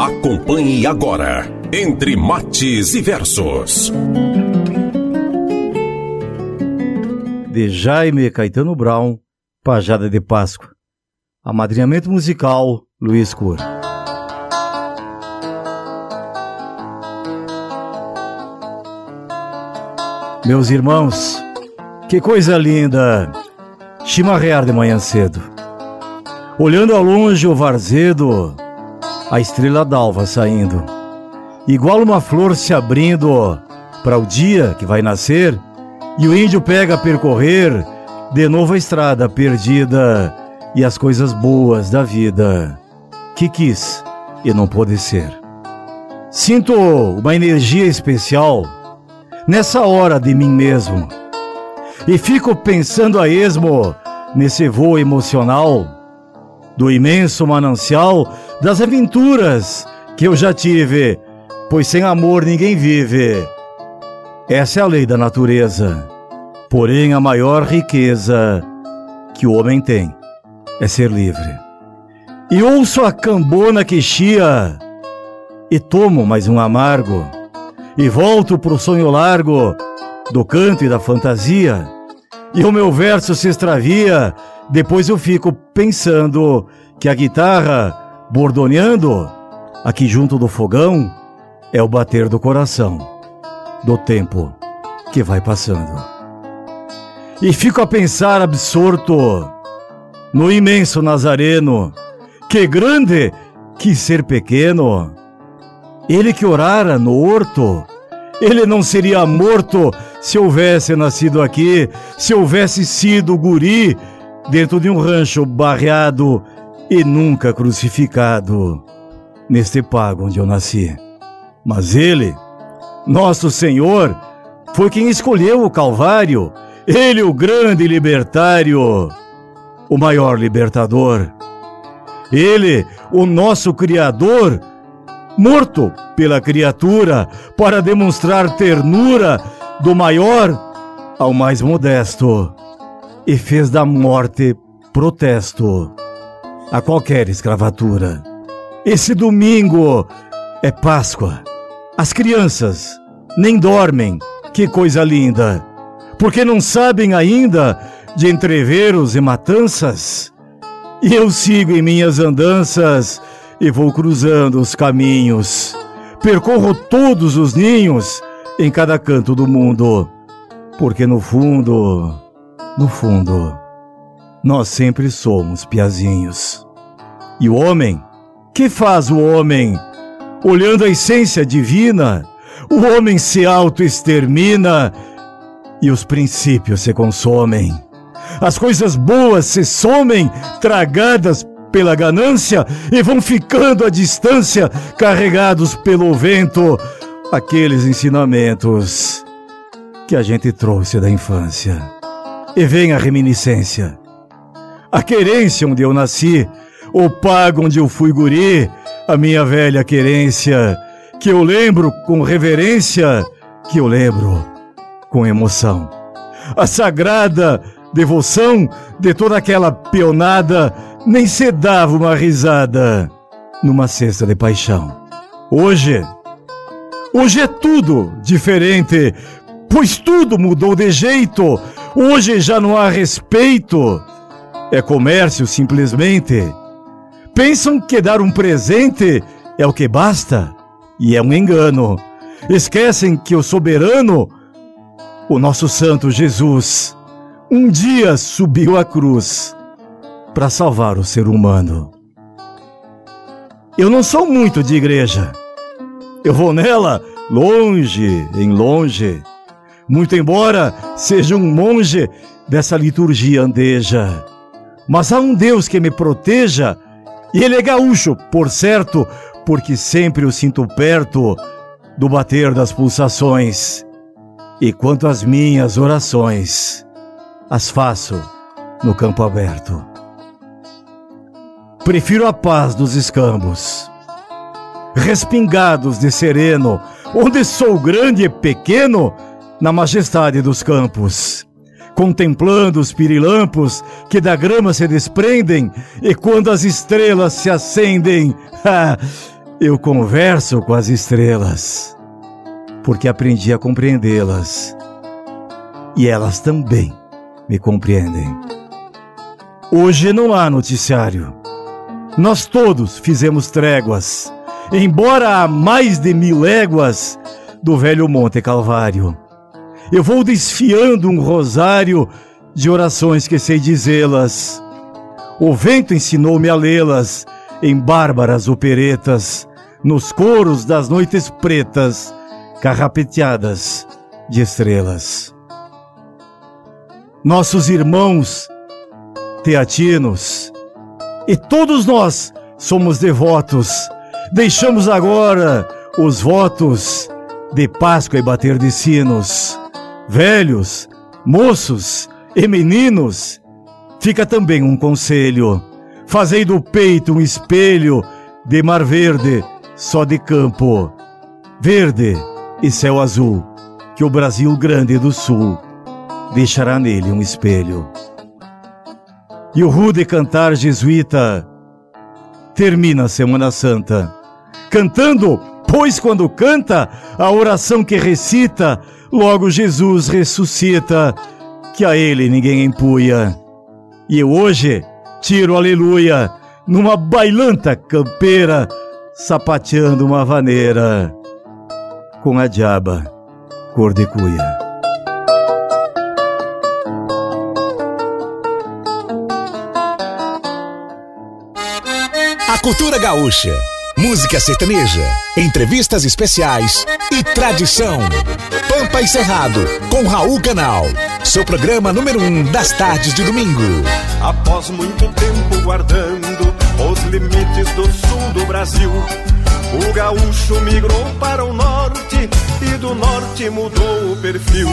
Acompanhe agora Entre Mates e Versos. De Jaime Caetano Brown, Pajada de Páscoa. Amadrinhamento musical Luiz Cor. Meus irmãos, que coisa linda! Chimarrear de manhã cedo. Olhando ao longe o varzedo, a estrela d'alva saindo. Igual uma flor se abrindo para o dia que vai nascer, e o índio pega a percorrer de novo a estrada perdida e as coisas boas da vida que quis e não pôde ser. Sinto uma energia especial nessa hora de mim mesmo e fico pensando a esmo nesse voo emocional do imenso manancial das aventuras que eu já tive, pois sem amor ninguém vive. Essa é a lei da natureza. Porém, a maior riqueza que o homem tem é ser livre. E ouço a cambona que chia, e tomo mais um amargo, e volto pro sonho largo do canto e da fantasia, e o meu verso se extravia, depois eu fico pensando que a guitarra, bordoneando, aqui junto do fogão, é o bater do coração, do tempo que vai passando. E fico a pensar absorto no imenso Nazareno, que grande que ser pequeno. Ele que orara no horto, ele não seria morto se houvesse nascido aqui, se houvesse sido guri dentro de um rancho barreado e nunca crucificado neste pago onde eu nasci. Mas ele, nosso Senhor, foi quem escolheu o Calvário, ele o grande libertário, o maior libertador. Ele, o nosso Criador, morto pela criatura para demonstrar ternura do maior ao mais modesto, e fez da morte protesto a qualquer escravatura. Esse domingo é Páscoa. As crianças nem dormem, que coisa linda, porque não sabem ainda de entreveros e matanças. E eu sigo em minhas andanças e vou cruzando os caminhos. Percorro todos os ninhos em cada canto do mundo, porque no fundo, no fundo, nós sempre somos piazinhos. E o homem? Que faz o homem? Olhando a essência divina, o homem se auto-extermina e os princípios se consomem. As coisas boas se somem, tragadas pela ganância, e vão ficando à distância, carregados pelo vento, aqueles ensinamentos que a gente trouxe da infância. E vem a reminiscência a querência onde eu nasci, o pago onde eu fui guri, a minha velha querência, que eu lembro com reverência, que eu lembro com emoção. A sagrada devoção de toda aquela peonada nem se dava uma risada numa cesta de paixão. Hoje, hoje é tudo diferente, pois tudo mudou de jeito. Hoje já não há respeito é comércio simplesmente. Pensam que dar um presente é o que basta, e é um engano. Esquecem que o soberano, o nosso santo Jesus, um dia subiu à cruz para salvar o ser humano. Eu não sou muito de igreja. Eu vou nela longe, em longe, muito embora seja um monge dessa liturgia andeja. Mas há um Deus que me proteja, e ele é gaúcho, por certo, porque sempre o sinto perto do bater das pulsações. E quanto às minhas orações, as faço no campo aberto. Prefiro a paz dos escambos, respingados de sereno, onde sou grande e pequeno, na majestade dos campos contemplando os pirilampos que da grama se desprendem, e quando as estrelas se acendem, eu converso com as estrelas, porque aprendi a compreendê-las, e elas também me compreendem. Hoje não há noticiário. Nós todos fizemos tréguas, embora há mais de mil léguas do velho Monte Calvário eu vou desfiando um rosário de orações que sei dizê-las. O vento ensinou-me a lê-las em bárbaras operetas, nos coros das noites pretas, carrapeteadas de estrelas. Nossos irmãos teatinos, e todos nós somos devotos, deixamos agora os votos de Páscoa e bater de sinos velhos, moços e meninos, fica também um conselho. Fazei do peito um espelho de mar verde, só de campo, verde e céu azul, que o Brasil grande do sul deixará nele um espelho. E o rude cantar jesuíta termina a Semana Santa, cantando, pois quando canta, a oração que recita Logo Jesus ressuscita, que a ele ninguém empunha. E eu hoje tiro aleluia numa bailanta campeira, sapateando uma vaneira com a diaba cor de cuia. A cultura gaúcha, música sertaneja, entrevistas especiais e tradição. Pampa e Cerrado, com Raul Canal. Seu programa número um das tardes de domingo. Após muito tempo guardando os limites do sul do Brasil, o gaúcho migrou para o norte e do norte mudou o perfil.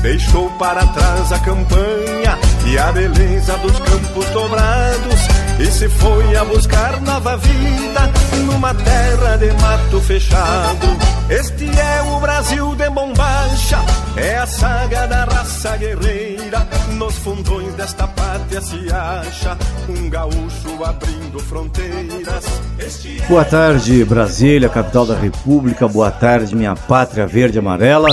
Deixou para trás a campanha e a beleza dos campos dobrados e se foi a buscar nova vida numa terra de mato fechado. Este é o Brasil de bombacha, é a saga da raça guerreira. Nos fundões desta pátria se acha um gaúcho abrindo fronteiras. Este Boa tarde, Brasília, capital da República. Boa tarde, minha pátria verde e amarela.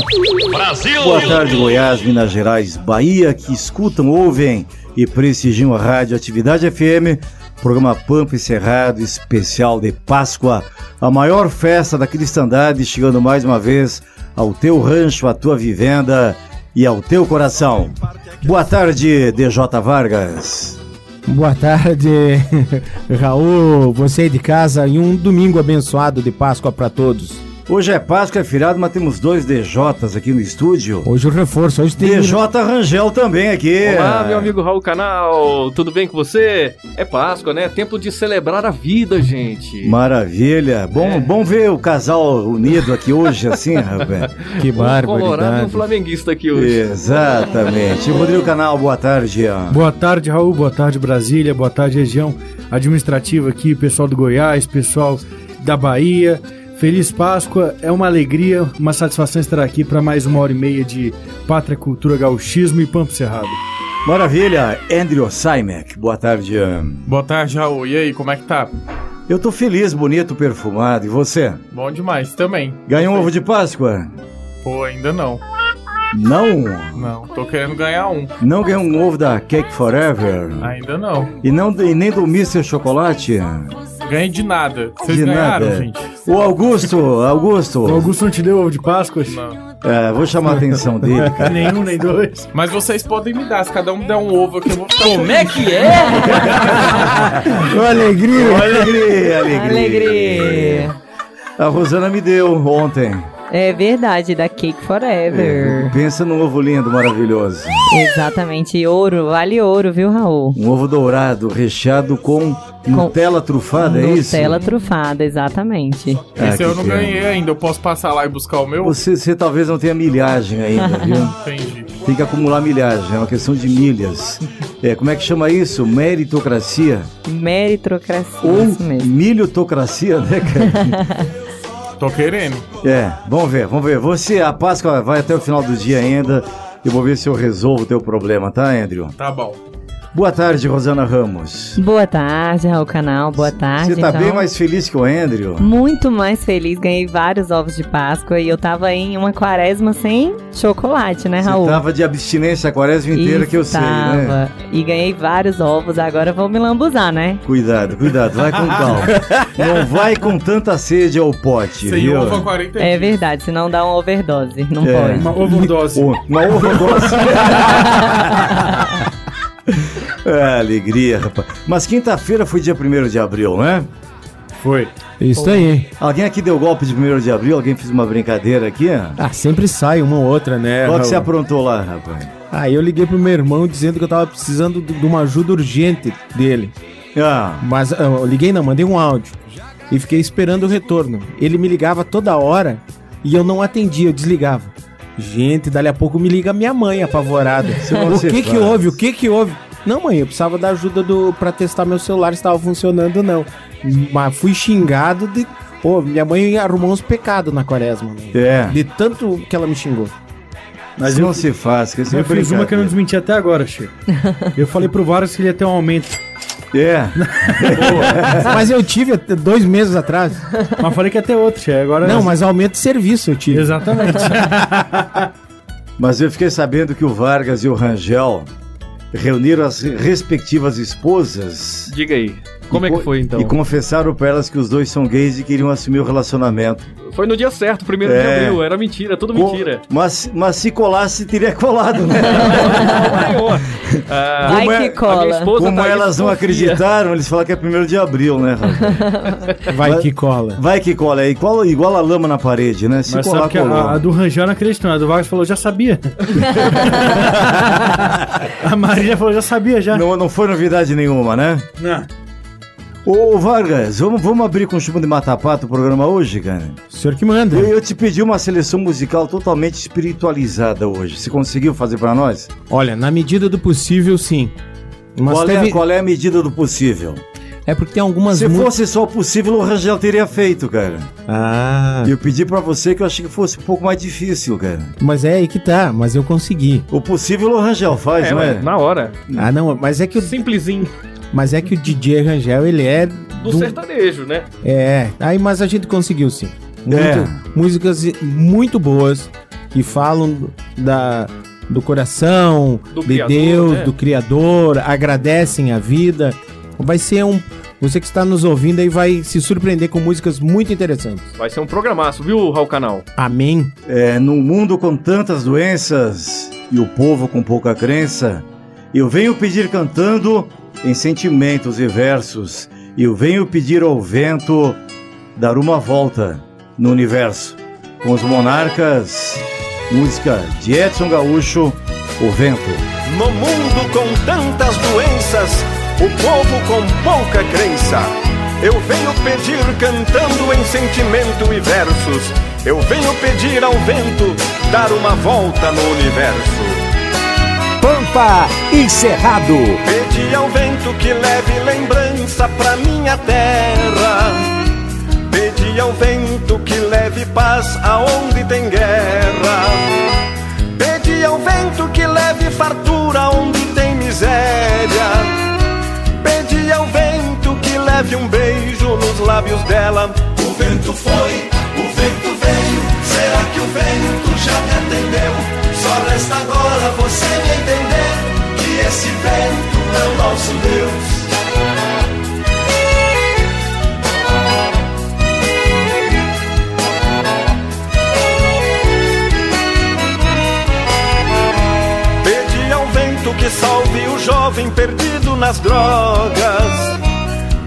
Brasil! Boa tarde, Goiás, Minas Gerais, Bahia, que escutam, ouvem e prestigiam a Rádio Atividade FM, programa Pampa e Cerrado especial de Páscoa, a maior festa da cristandade, chegando mais uma vez ao teu rancho, à tua vivenda e ao teu coração. Boa tarde, DJ Vargas. Boa tarde, Raul, você de casa e um domingo abençoado de Páscoa para todos. Hoje é Páscoa, é feriado, mas temos dois DJs aqui no estúdio. Hoje o reforço, hoje tem... DJ Rangel também aqui. Olá, meu amigo Raul Canal, tudo bem com você? É Páscoa, né? Tempo de celebrar a vida, gente. Maravilha. Bom, é. bom ver o casal unido aqui hoje, assim, rapaz. Que barbaridade. Um colorado e um flamenguista aqui hoje. Exatamente. Rodrigo Canal, boa tarde. Boa tarde, Raul. Boa tarde, Brasília. Boa tarde, região administrativa aqui, pessoal do Goiás, pessoal da Bahia Feliz Páscoa, é uma alegria, uma satisfação estar aqui para mais uma hora e meia de Pátria, Cultura, Gauchismo e Pampo Cerrado. Maravilha, Andrew Simek, boa tarde. Boa tarde, Raul. E aí, como é que tá? Eu tô feliz, bonito, perfumado. E você? Bom demais, também. Ganhou um ovo de Páscoa? Pô, ainda não. Não? Não, tô querendo ganhar um. Não ganhou um ovo da Cake Forever? Ainda não. E, não, e nem do Mr. Chocolate? Ganhei de nada. Vocês de ganharam, nada. gente? O Augusto, Augusto. O Augusto não te deu ovo de Páscoa? Não. É, vou chamar a atenção dele, cara. Nenhum, nem dois. Mas vocês podem me dar, se cada um der um ovo aqui, eu vou ficar. Como é que é? alegria, alegria, alegria. Alegria. A Rosana me deu ontem. É verdade, da Cake Forever. É, pensa num ovo lindo, maravilhoso. Exatamente, ouro, vale ouro, viu, Raul? Um ovo dourado, recheado com Nutella trufada, é isso? Nutella trufada, exatamente. Ah, Esse eu não pena. ganhei ainda. Eu posso passar lá e buscar o meu? Você, você talvez não tenha milhagem ainda, viu? Entendi. Tem que acumular milhagem, é uma questão de milhas. É, como é que chama isso? Meritocracia? Meritocracia, Ou isso mesmo. milhotocracia, né, cara? Tô querendo. É, vamos ver, vamos ver. Você, a Páscoa vai até o final do dia ainda. Eu vou ver se eu resolvo o teu problema, tá, Andrew? Tá bom. Boa tarde, Rosana Ramos. Boa tarde, Raul Canal. Boa tarde. Você tá então. bem mais feliz que o Andrew? Muito mais feliz, ganhei vários ovos de Páscoa e eu tava em uma quaresma sem chocolate, né, Raul? Você tava de abstinência a quaresma inteira que eu sei, né? E ganhei vários ovos, agora vou me lambuzar, né? Cuidado, cuidado, vai com calma. Não vai com tanta sede ao pote, Sem viu? ovo a 40 É verdade, senão dá uma overdose. Não É. pode. Uma overdose. Uma overdose. é, alegria, rapaz. Mas quinta-feira foi dia 1 de abril, né? Foi. Isso aí. Alguém aqui deu golpe de 1 de abril? Alguém fez uma brincadeira aqui? Ah, sempre sai uma ou outra, né? Qual que você aprontou lá, rapaz? Ah, eu liguei pro meu irmão dizendo que eu tava precisando de uma ajuda urgente dele. Ah, Mas ah, eu liguei não, mandei um áudio. E fiquei esperando o retorno. Ele me ligava toda hora e eu não atendia, eu desligava. Gente, dali a pouco me liga minha mãe apavorada. não o que que faz. houve? O que que houve? Não, mãe, eu precisava da ajuda do para testar meu celular se estava funcionando ou não. Mas fui xingado de Pô, minha mãe arrumou uns pecados na quaresma. né? é. De tanto que ela me xingou. Mas eu- não se faz, que isso é Eu fiz uma que eu não desmenti até agora, Chico. Eu falei pro Vargas que ele ia ter um aumento. É. Mas eu tive até dois meses atrás. Mas falei que ia ter outro, Chico. Agora Não, mas aumento de serviço eu tive. Exatamente. Mas eu fiquei sabendo que o Vargas e o Rangel reuniram as respectivas esposas Diga aí. Como e é que foi então? E confessaram pra elas que os dois são gays e queriam assumir o relacionamento. Foi no dia certo, primeiro É. de abril. Era mentira, tudo Co- mentira. Mas, mas se colasse, teria colado, né? Ah, Vai Como é- que a minha cola. esposa Como Thaís elas não acreditaram, eles falaram que é primeiro de abril, né? Vai Mas- que cola. Vai que cola, é igual, igual a lama na parede, né? Se Mas colar, sabe a, a do não acreditou? A do Vargas falou, já sabia. a Marília falou, já sabia, já. Não, não foi novidade nenhuma, né? Não. Ô, Vargas, vamos, vamos abrir com chumbo de mata-pato o programa hoje, cara? O senhor que manda. Eu, eu te pedi uma seleção musical totalmente espiritualizada hoje. Você conseguiu fazer pra nós? Olha, na medida do possível, sim. Mas Qual, teve... é, qual é a medida do possível? É porque tem algumas Se mu- fosse só o possível, o Rangel teria feito, cara. Ah, E eu pedi pra você que eu achei que fosse um pouco mais difícil, cara. mas é aí que tá, mas eu consegui. O possível o Rangel faz, É, não é? na hora. Ah, não, mas é que o, Simplesinho. Mas é que o DJ Rangel, ele é Do do- sertanejo, né? É, aí mas a gente conseguiu sim. Muito- É. Músicas muito boas que falam da do coração, Do de Criador, Deus, né? do Criador, agradecem a vida. Vai ser um você que está nos ouvindo aí vai se surpreender com músicas muito interessantes. Vai ser um programaço, viu, Raul Canal? Amém. É, num mundo com tantas doenças e o povo com pouca crença, eu venho pedir cantando em sentimentos e versos. Eu venho pedir ao vento dar uma volta no universo. Com os monarcas, música de Edson Gaúcho, O Vento. No mundo com tantas doenças, o povo com pouca crença. Eu venho pedir cantando em sentimento e versos. Eu venho pedir ao vento dar uma volta no universo. Pampa e Cerrado. Pedi ao vento que leve lembrança pra minha terra. Pedi ao vento que leve paz aonde tem guerra. Pedi ao vento que leve fartura onde tem miséria. Pedi ao vento que leve um beijo nos lábios dela. O vento foi, o vento veio. Será que o vento já me atendeu? Só resta agora você me entender que esse vento é o nosso Deus. Pedi ao vento que salve o jovem perdido nas drogas.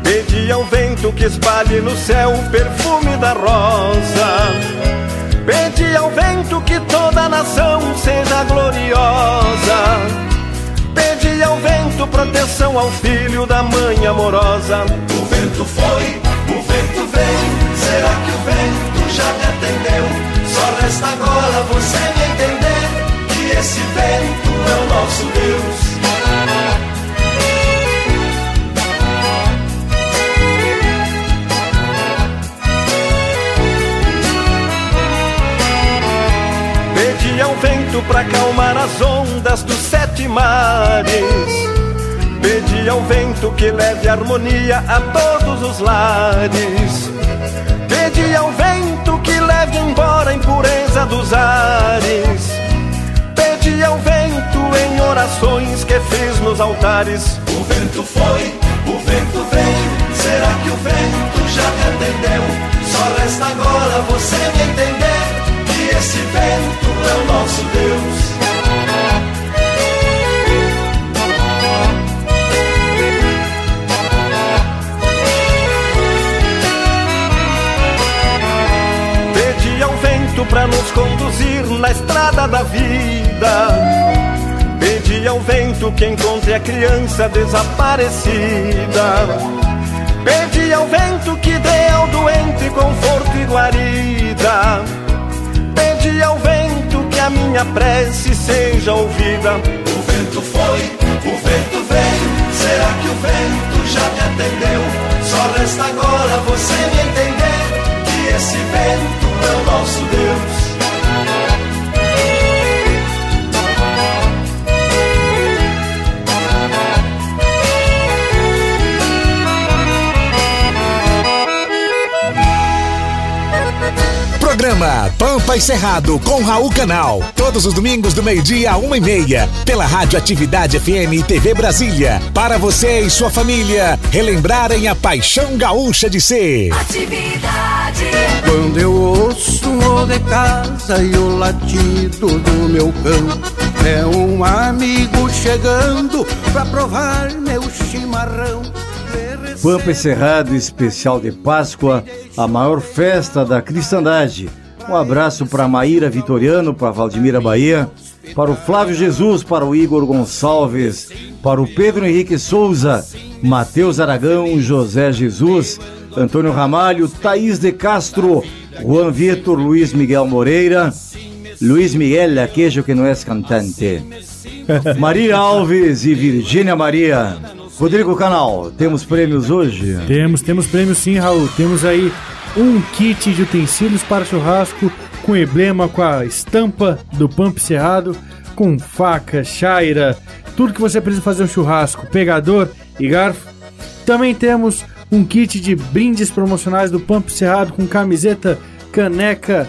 Pedi ao vento que espalhe no céu o perfume da rosa. Pedi ao vento que toda a nação seja gloriosa. Pedi ao vento proteção ao filho da mãe amorosa. O vento foi, o vento veio. Será que o vento já me atendeu? Só resta agora você me entender que esse vento é o nosso Deus. Pedi ao vento pra acalmar as ondas dos sete mares. Pedi ao vento que leve harmonia a todos os lares. Pedi ao vento que leve embora a impureza dos ares. Pedi ao vento em orações que fiz nos altares. O vento foi, o vento veio. Será que o vento já me atendeu? Só resta agora você me entender esse vento é o nosso Deus. Pedi ao vento pra nos conduzir na estrada da vida. Pedi ao vento que encontre a criança desaparecida. Pedi ao vento que dê ao doente conforto e guarida. Pedi ao vento que a minha prece seja ouvida. O vento foi, o vento veio. Será que o vento já me atendeu? Só resta agora você me entender que esse vento é o nosso Deus. Programa Pampa e Cerrado com Raul Canal. Todos os domingos do meio-dia a uma e meia. Pela Rádio Atividade FM e TV Brasília. Para você e sua família relembrarem a paixão gaúcha de ser. Atividade. Quando eu ouço o de casa e o latido do meu cão, é um amigo chegando pra provar meu chimarrão. Pampa e Cerrado especial de Páscoa, a maior festa da cristandade. Um abraço para Maíra Vitoriano, para Valdemira Bahia, para o Flávio Jesus, para o Igor Gonçalves, para o Pedro Henrique Souza, Matheus Aragão, José Jesus, Antônio Ramalho, Thaís de Castro, Juan Vitor, Luiz Miguel Moreira, Luiz Miguel Aquejo, que não é cantante, Maria Alves e Virgínia Maria. Rodrigo Canal, temos prêmios hoje? Temos, temos prêmios sim, Raul. Temos aí um kit de utensílios para churrasco com emblema, com a estampa do Pump Cerrado, com faca, chaira, tudo que você precisa fazer um churrasco, pegador e garfo. Também temos um kit de brindes promocionais do Pump Cerrado com camiseta, caneca,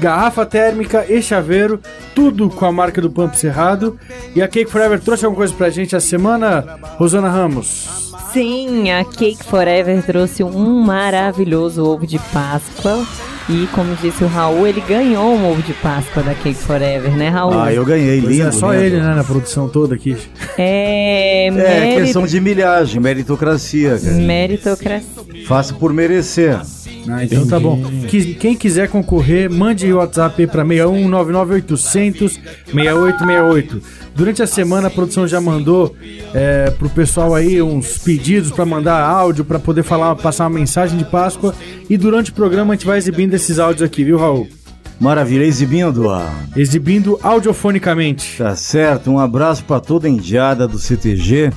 garrafa térmica e chaveiro, tudo com a marca do Pump Cerrado. E a Cake Forever trouxe alguma coisa pra gente essa semana, Rosana Ramos? Sim, a Cake Forever trouxe um maravilhoso ovo de Páscoa. E como disse o Raul, ele ganhou um ovo de Páscoa da Cake Forever, né, Raul? Ah, eu ganhei, Pois lindo. é só lindo. ele, né, na produção toda aqui. É, É mérito- questão de milhagem, meritocracia, cara. meritocracia. Faça por merecer. Ah, então tá bom. Que- quem quiser concorrer, mande o WhatsApp aí pra 61 99800 6868. Durante a semana a produção já mandou é, pro pessoal aí uns pedidos pra mandar áudio, pra poder falar, passar uma mensagem de Páscoa. E durante o programa a gente vai exibindo esses áudios aqui, viu, Raul? Maravilha, exibindo a. Exibindo audiofonicamente. Tá certo, um abraço para toda a indiada do CTG.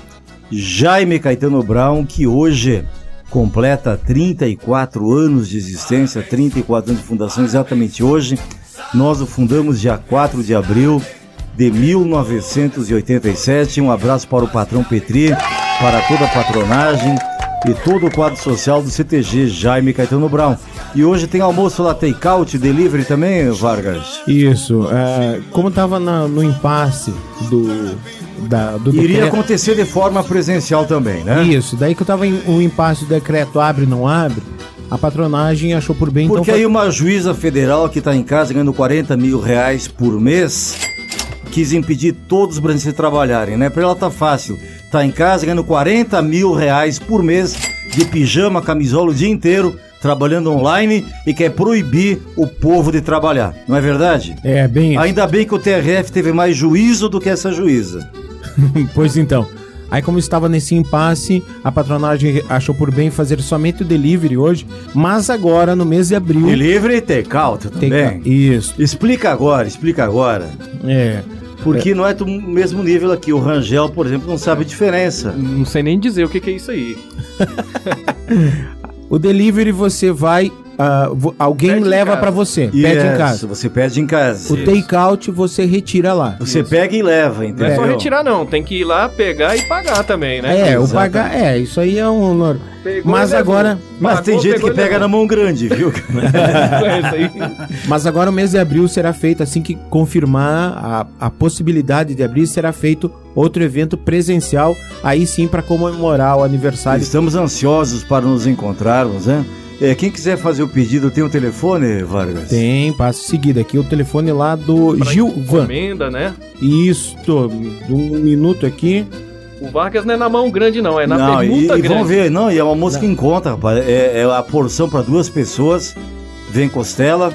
Jaime Caetano Brown, que hoje completa 34 anos de existência, 34 anos de fundação, exatamente hoje. Nós o fundamos dia 4 de abril de 1987. Um abraço para o patrão Petri, para toda a patronagem e todo o quadro social do CTG Jaime Caetano Brown. E hoje tem almoço lá, take-out, delivery também, Vargas? Isso. é, como tava na- no impasse do. Da, do Iria decreto- acontecer de forma presencial também, né? Isso, daí que eu tava em um impasse do decreto abre não abre, a patronagem achou por bem Porque então. aí uma juíza federal que está em casa ganhando 40 mil reais por mês quis impedir todos os brasileiros de trabalharem, né? Pra ela tá fácil. Tá em casa ganhando 40 mil reais por mês de pijama, camisola o dia inteiro, trabalhando online e quer proibir o povo de trabalhar. Não é verdade? É, bem isso. Ainda bem que o TRF teve mais juízo do que essa juíza. pois então. Aí, como estava nesse impasse, a patronagem achou por bem fazer somente o delivery hoje, mas agora, no mês de abril. Delivery e take-out também. Take- Isso. Explica agora, explica agora. É. Porque não é do mesmo nível aqui. O Rangel, por exemplo, não sabe a diferença. Não sei nem dizer o que, que é isso aí. O delivery você vai. Vo- alguém Pede leva pra você, pede Isso, em casa. Você pede em casa. O take-out você retira lá. Você pega e leva, Não entendeu? é só retirar, não. Tem que ir lá, pegar e pagar também, né? É, o pagar. É, isso aí é um. honor. Pegou Mas agora. Mas tem gente que pega na mão grande, viu? Isso. Mas agora o mês de abril será feito, assim que confirmar a, a possibilidade de abrir, será feito outro evento presencial, aí sim para comemorar o aniversário. Estamos ansiosos para nos encontrarmos, né? É, quem quiser fazer o pedido, tem o telefone, Vargas? Tem, passo seguido aqui, o telefone lá do Pra Gilvan. Encomenda, né? Isto, um minuto aqui. O Vargas não é na mão grande, não. É na não, e, permuta e grande. vamos ver, não, e é uma música em conta, rapaz. É, é a porção para duas pessoas. Vem costela,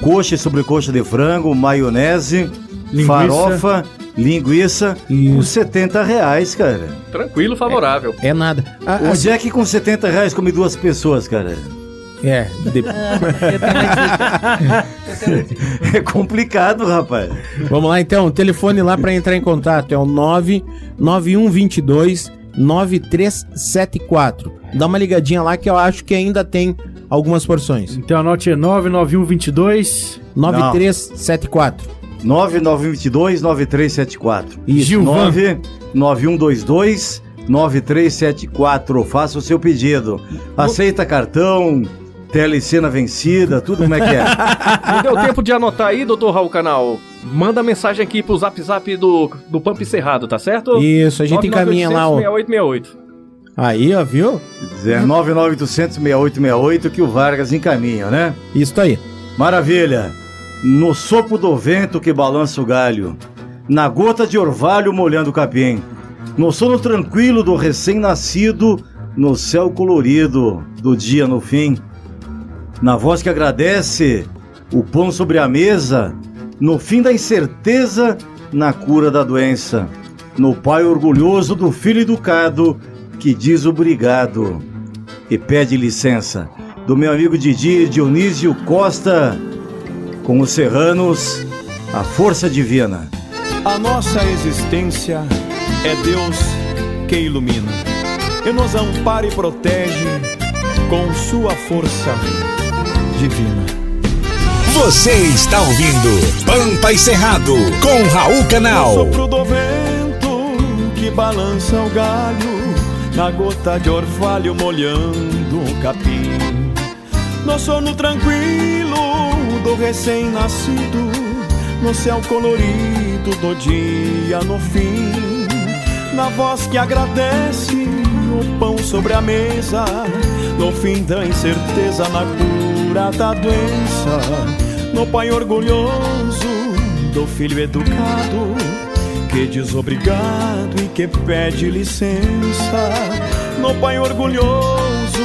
coxa e sobrecoxa de frango, maionese, Linguiça. farofa, linguiça, por 70 reais, cara. Tranquilo, favorável. É nada. Ah, Onde assim- é que com 70 reais come duas pessoas, cara? É, de- É complicado, rapaz. Vamos lá então, o telefone lá para entrar em contato é o 99122 9374. Dá uma ligadinha lá que eu acho que ainda tem algumas porções. Então anote é 99122 9374. 9922 9374. Isso, Gilvan. 99122 9374. Faça o seu pedido. Aceita cartão, telecena vencida, tudo como é que é. Não deu tempo de anotar aí, doutor Raul Canal? Manda mensagem aqui pro zap zap do, do Pamp Cerrado, tá certo? Isso, a gente encaminha lá, ó. 6868. Aí, ó, viu? 19800 6868 que o Vargas encaminha, né? Isso aí. Maravilha. No sopro do vento que balança o galho, na gota de orvalho molhando o capim, no sono tranquilo do recém-nascido, no céu colorido do dia no fim, na voz que agradece, o pão sobre a mesa, no fim da incerteza, na cura da doença, no pai orgulhoso do filho educado que diz obrigado e pede licença, do meu amigo Didi Dionísio Costa, com os serranos, a força divina. A nossa existência é Deus que ilumina. E nos ampara e protege com sua força divina. Você está ouvindo Pampa e Cerrado com Raul No Canal. sopro do vento que balança o galho, na gota de orvalho molhando o capim. No sono tranquilo do recém-nascido, no céu colorido do dia no fim, na voz que agradece o pão sobre a mesa, no fim da incerteza, na da doença, no pai orgulhoso do filho educado que diz obrigado e que pede licença. No pai orgulhoso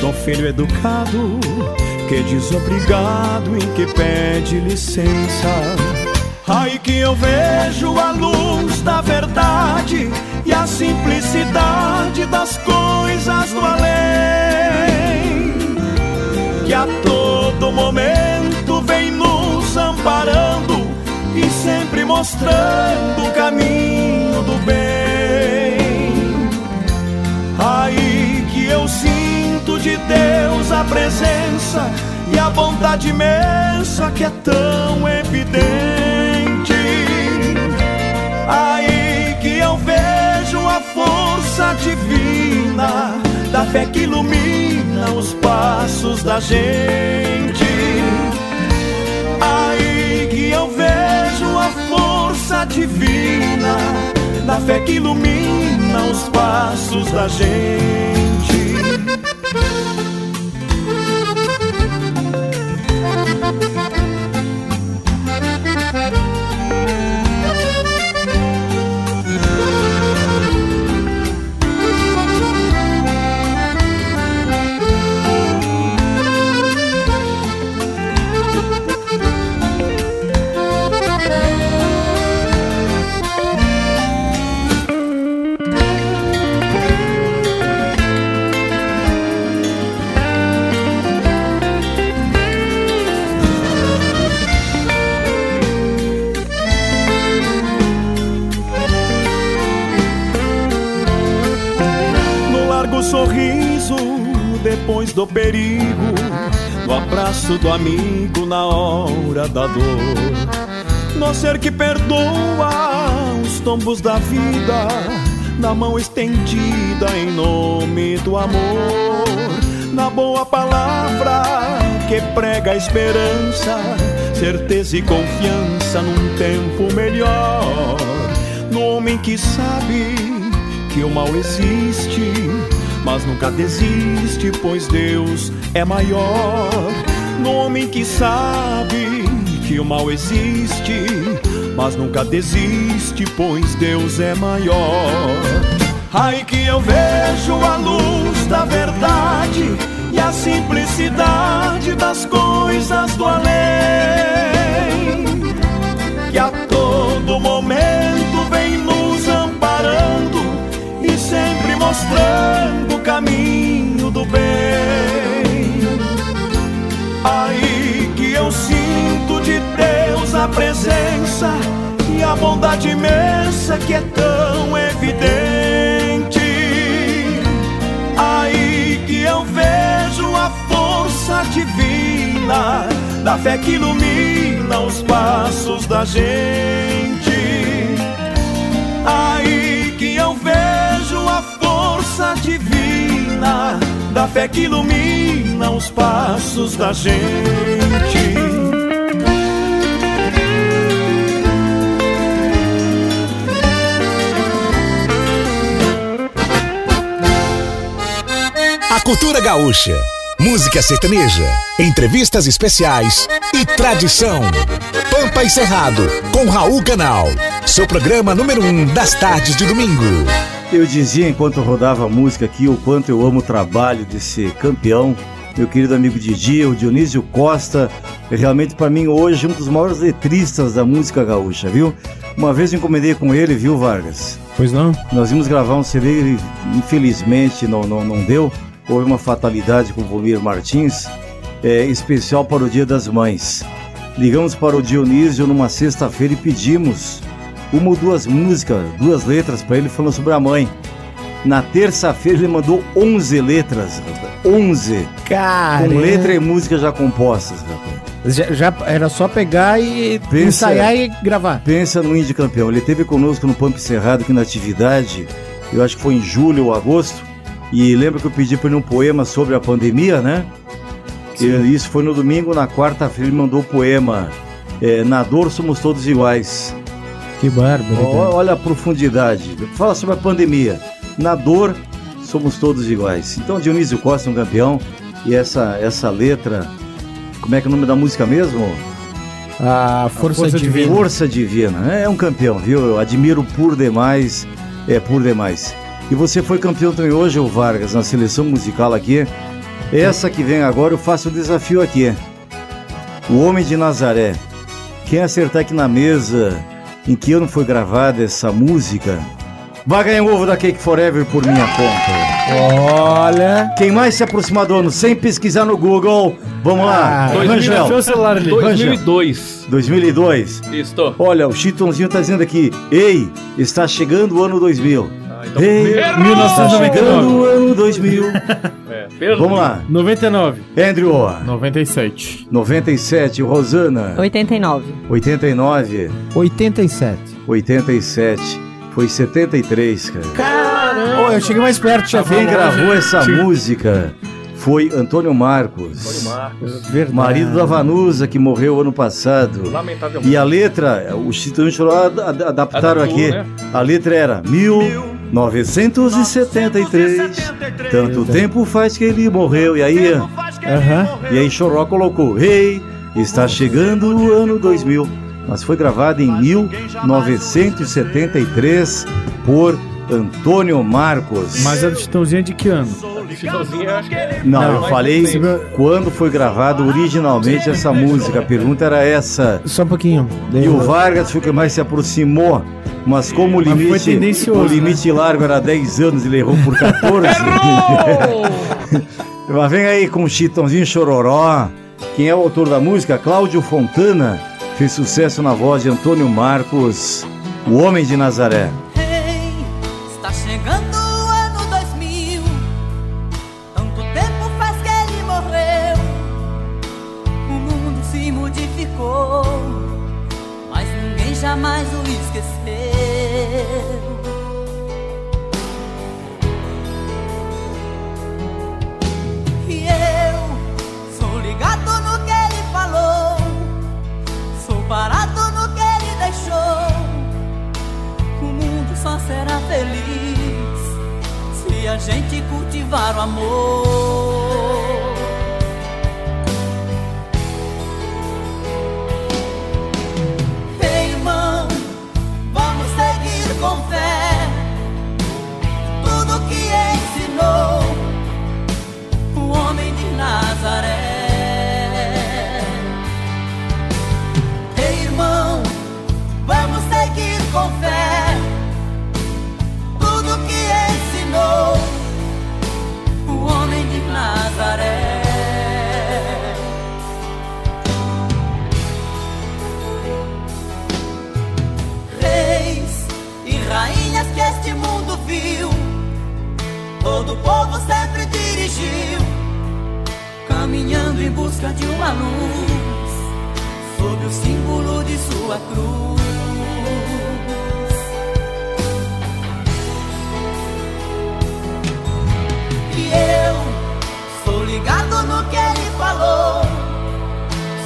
do filho educado que diz obrigado e que pede licença. Ai que eu vejo a luz da verdade e a simplicidade das coisas do além que a todo momento vem nos amparando e sempre mostrando o caminho do bem. Aí que eu sinto de Deus a presença e a bondade imensa que é tão evidente. Aí que eu vejo a força divina da fé que ilumina os passos da gente. Aí que eu vejo a força divina da fé que ilumina os passos da gente. Perigo, no abraço do amigo na hora da dor. No ser que perdoa os tombos da vida, na mão estendida em nome do amor. Na boa palavra que prega esperança, certeza e confiança num tempo melhor. No homem que sabe que o mal existe, mas nunca desiste, pois Deus é maior. No homem que sabe que o mal existe, mas nunca desiste, pois Deus é maior. Ai que eu vejo a luz da verdade e a simplicidade das coisas do além, que a todo momento mostrando o caminho do bem. Aí que eu sinto de Deus a presença e a bondade imensa que é tão evidente. Aí que eu vejo a força divina da fé que ilumina os passos da gente. Aí força divina da fé que ilumina os passos da gente. A cultura gaúcha, música sertaneja, entrevistas especiais e tradição. Pampa e Cerrado, com Raul Canal. Seu programa número um das tardes de domingo. Eu dizia enquanto rodava a música aqui o quanto eu amo o trabalho desse campeão, meu querido amigo Didi, o Dionísio Costa, é realmente para mim hoje um dos maiores letristas da música gaúcha, viu? Uma vez eu encomendei com ele, viu, Vargas? Pois não? Nós íamos gravar um CD e infelizmente não, não, não deu. Houve uma fatalidade com o Volmir Martins, é, especial para o Dia das Mães. Ligamos para o Dionísio numa sexta-feira e pedimos uma ou duas músicas, duas letras para ele falando sobre a mãe. Na terça-feira ele mandou 11 letras, rapaz. 11. Cara. Com letra e música já compostas, rapaz. Já, já era só pegar e Pensa- ensaiar e gravar. Pensa no Índio Campeão. Ele esteve conosco no Pampa Cerrado aqui na atividade, eu acho que foi em julho ou agosto. E lembra que eu pedi para ele um poema sobre a pandemia, né? E isso foi no domingo, na quarta-feira ele mandou o poema é, Na dor somos todos iguais. Que bárbaro. Ó, Olha a profundidade. Fala sobre a pandemia. Na dor somos todos iguais. Então Dionísio Costa é um campeão. E essa, essa letra. Como é que é o nome da música mesmo? A Força, Força Divina. Força Divina. É um campeão, viu? Eu admiro por demais. É por demais. E você foi campeão também hoje, ô Vargas, na seleção musical aqui. Essa que vem agora, eu faço o desafio aqui. O Homem de Nazaré. Quem acertar aqui na mesa em que ano foi gravada essa música, vai ganhar um ovo da Cake Forever por minha conta. Olha. Quem mais se aproximar do ano sem pesquisar no Google, vamos lá. Ah, Rangel. Deixa o celular ali. 2002. 2002. Isto. Olha, o Chitãozinho tá dizendo aqui, ei, está chegando o ano 2000. Ah, então, Ei, errou! 1999. está chegando o ano 2000. Perdi. Vamos lá. 99. Andrew, 97. 97, Rosana, 89. 89, 87. 87, foi 73, cara. Ô, eu cheguei mais perto, chefe. Quem gravou essa música foi Antônio Marcos, Marcos. Verdade. marido da Vanusa, que morreu ano passado. Lamentavelmente. E a letra, o Chitão Choró ad- ad- adaptaram Adaptou, aqui. né? A letra era 1973. Tanto tempo faz que ele morreu. E aí, e aí Choró colocou: Ei, está chegando o ano 2000. Mas foi gravada em 1973 por Antônio Marcos. Mas a do Chitãozinho é de que ano? Chitãozinho, acho que é. Não, eu falei quando foi gravada originalmente essa música. A pergunta era essa. Só um pouquinho. E o Vargas foi o que mais se aproximou. Mas como o limite, tendencioso, o limite largo era 10 anos, ele errou por 14. Mas vem aí com o Chitãozinho Chororó. Quem é o autor da música? Cláudio Fontana. Fez sucesso na voz de Antônio Marcos, o Homem de Nazaré. Está chegando o ano 2000. Tanto tempo faz que ele morreu. O mundo se modificou, mas ninguém jamais o esqueceu. Será feliz se a gente cultivar o amor. Todo o povo sempre dirigiu, caminhando em busca de uma luz, sob o símbolo de sua cruz. E eu sou ligado no que ele falou,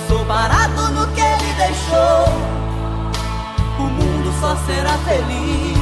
sou parado no que ele deixou. O mundo só será feliz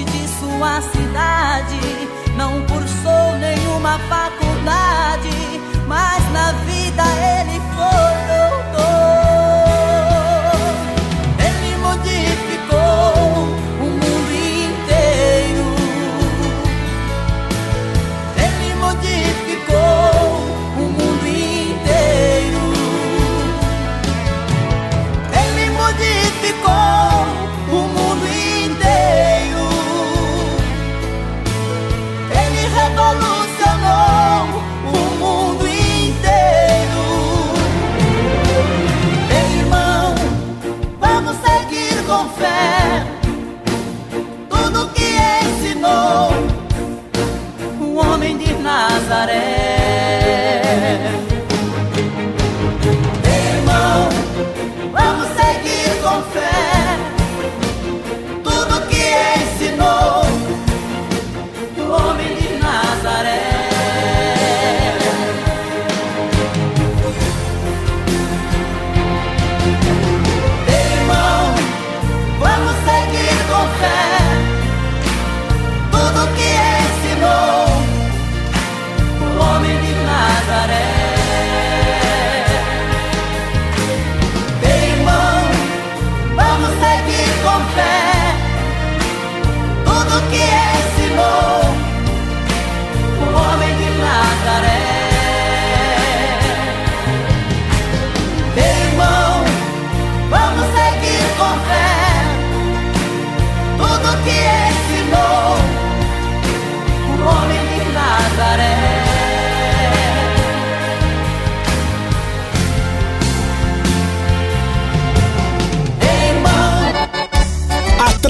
De sua cidade.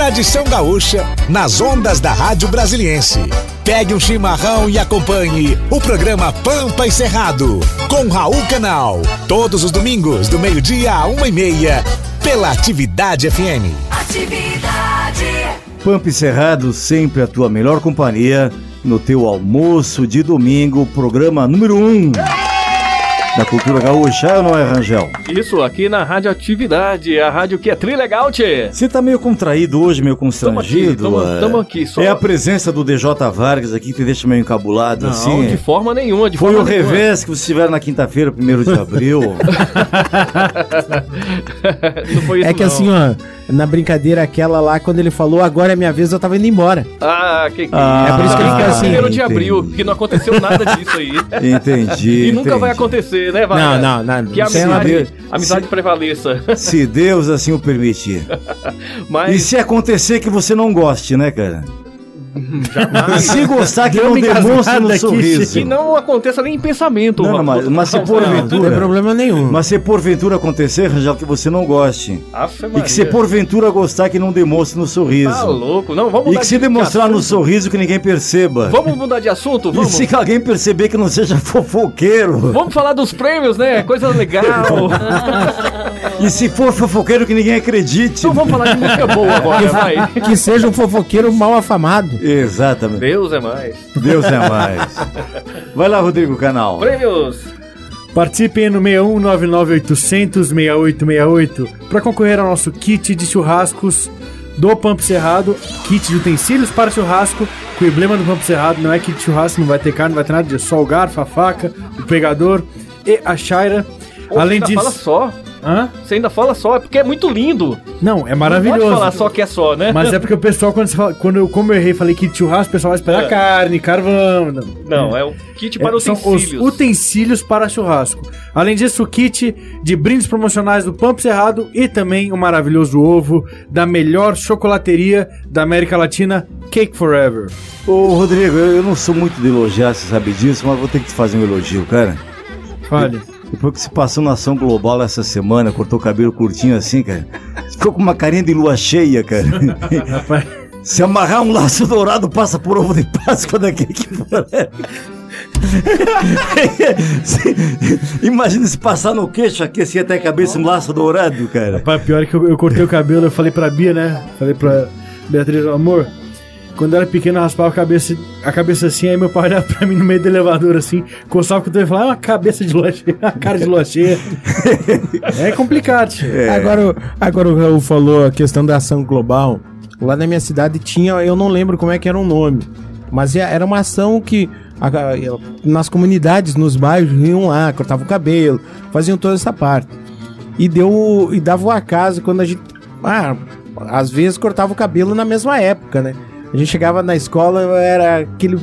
Tradição gaúcha nas ondas da Rádio Brasiliense. Pegue um chimarrão e acompanhe o programa Pampa e Cerrado com Raul Canal. Todos os domingos, do meio-dia a uma e meia, pela Atividade FM. Atividade. Pampa e Cerrado, sempre a tua melhor companhia no teu almoço de domingo, programa número 1. Um. Da cultura gaúcha, é ou não é, Rangel? Isso, aqui na Rádio Atividade, a rádio que é trilegal, tchê. Você tá meio contraído hoje, meio constrangido. Tamo aqui, tamo- é? tamo aqui, só- É a presença do DJ Vargas aqui que te deixa meio encabulado, Não, assim. de forma nenhuma, de Foi forma o nenhuma. revés que vocês tiveram na quinta-feira, 1 de abril. Não foi isso, É que não. assim, ó, na brincadeira aquela lá, quando ele falou agora é minha vez, eu tava indo embora. Ah, que que Ah, É por isso que ele fica assim. Primeiro de abril, que não aconteceu nada disso aí. Entendi. E nunca vai entendi. acontecer, né, Vargas? Não, não, não. Que a amizade, amizade prevaleça. Se Deus assim o permitir. Mas E se acontecer que você não goste, né, cara? E se gostar que não demonstre no sorriso. que não aconteça nem em pensamento. Não, não, mas, mas se Não, não porventura. tem problema nenhum. Mas se porventura acontecer, Rangel, que você não goste. E que se porventura gostar, que não demonstre no sorriso. Tá louco. Não, vamos E que se de demonstrar no sorriso que ninguém perceba. Vamos mudar de assunto? E Vamos. se alguém perceber que não seja fofoqueiro. Vamos falar dos prêmios, né? Coisa legal. E se for fofoqueiro que ninguém acredite. então vamos falar de música boa agora, vai. Que seja um fofoqueiro mal afamado. Exatamente. Deus é mais. Deus é mais. Vai lá, Rodrigo Canal. Prêmios. Participem no 6199-800-6868 para concorrer ao nosso kit de churrascos do Pampo Cerrado, kit de utensílios para churrasco, com o emblema do Pampo Cerrado, não é kit de churrasco, não vai ter carne, não vai ter nada disso, só o garfo, a faca, o pegador e a chaira. Além ainda disso... fala só. Hã? Você ainda fala só, é porque é muito lindo. Não, é Não maravilhoso. pode falar só que é só, né? Mas é porque o pessoal, quando, você fala, quando eu, como eu errei, falei kit de churrasco, o pessoal vai esperar É. carne, carvão. Não, Não, é o kit para É, são utensílios. os utensílios para churrasco. Além disso, o kit de brindes promocionais do Pampo Cerrado e também o maravilhoso ovo da melhor chocolateria da América Latina, Cake Forever. Ô, Rodrigo, eu, eu não sou muito de elogiar, você sabe disso, mas vou ter que te fazer um elogio, cara. Fale. Depois que você passou na ação global essa semana, cortou o cabelo curtinho assim, cara. Ficou com uma carinha de lua cheia, cara. Rapaz, Se amarrar um laço dourado, passa por ovo de Páscoa daqui que. Se- Imagina se passar no queixo aqui assim até a cabeça um laço dourado, cara. rapaz, pior é que eu, eu cortei o cabelo, eu falei pra Bia, né? Falei pra Beatriz, amor. Quando eu era pequeno, eu raspava a cabeça, a cabeça assim, aí meu pai olhava pra mim no meio do elevador assim, coçava o cotovelo e falava, é uma cabeça de lua cheia, uma cara de lua cheia. é complicado, tio. Agora, o- agora o Raul falou a questão da ação global. Lá na minha cidade tinha, eu não lembro como é que era o nome, mas é- era uma ação que nas comunidades, nos bairros, iam lá, cortavam o cabelo, faziam toda essa parte. E deu e dava o acaso quando a gente. Ah, às vezes cortava o cabelo na mesma época, né? A gente chegava na escola, era aquele.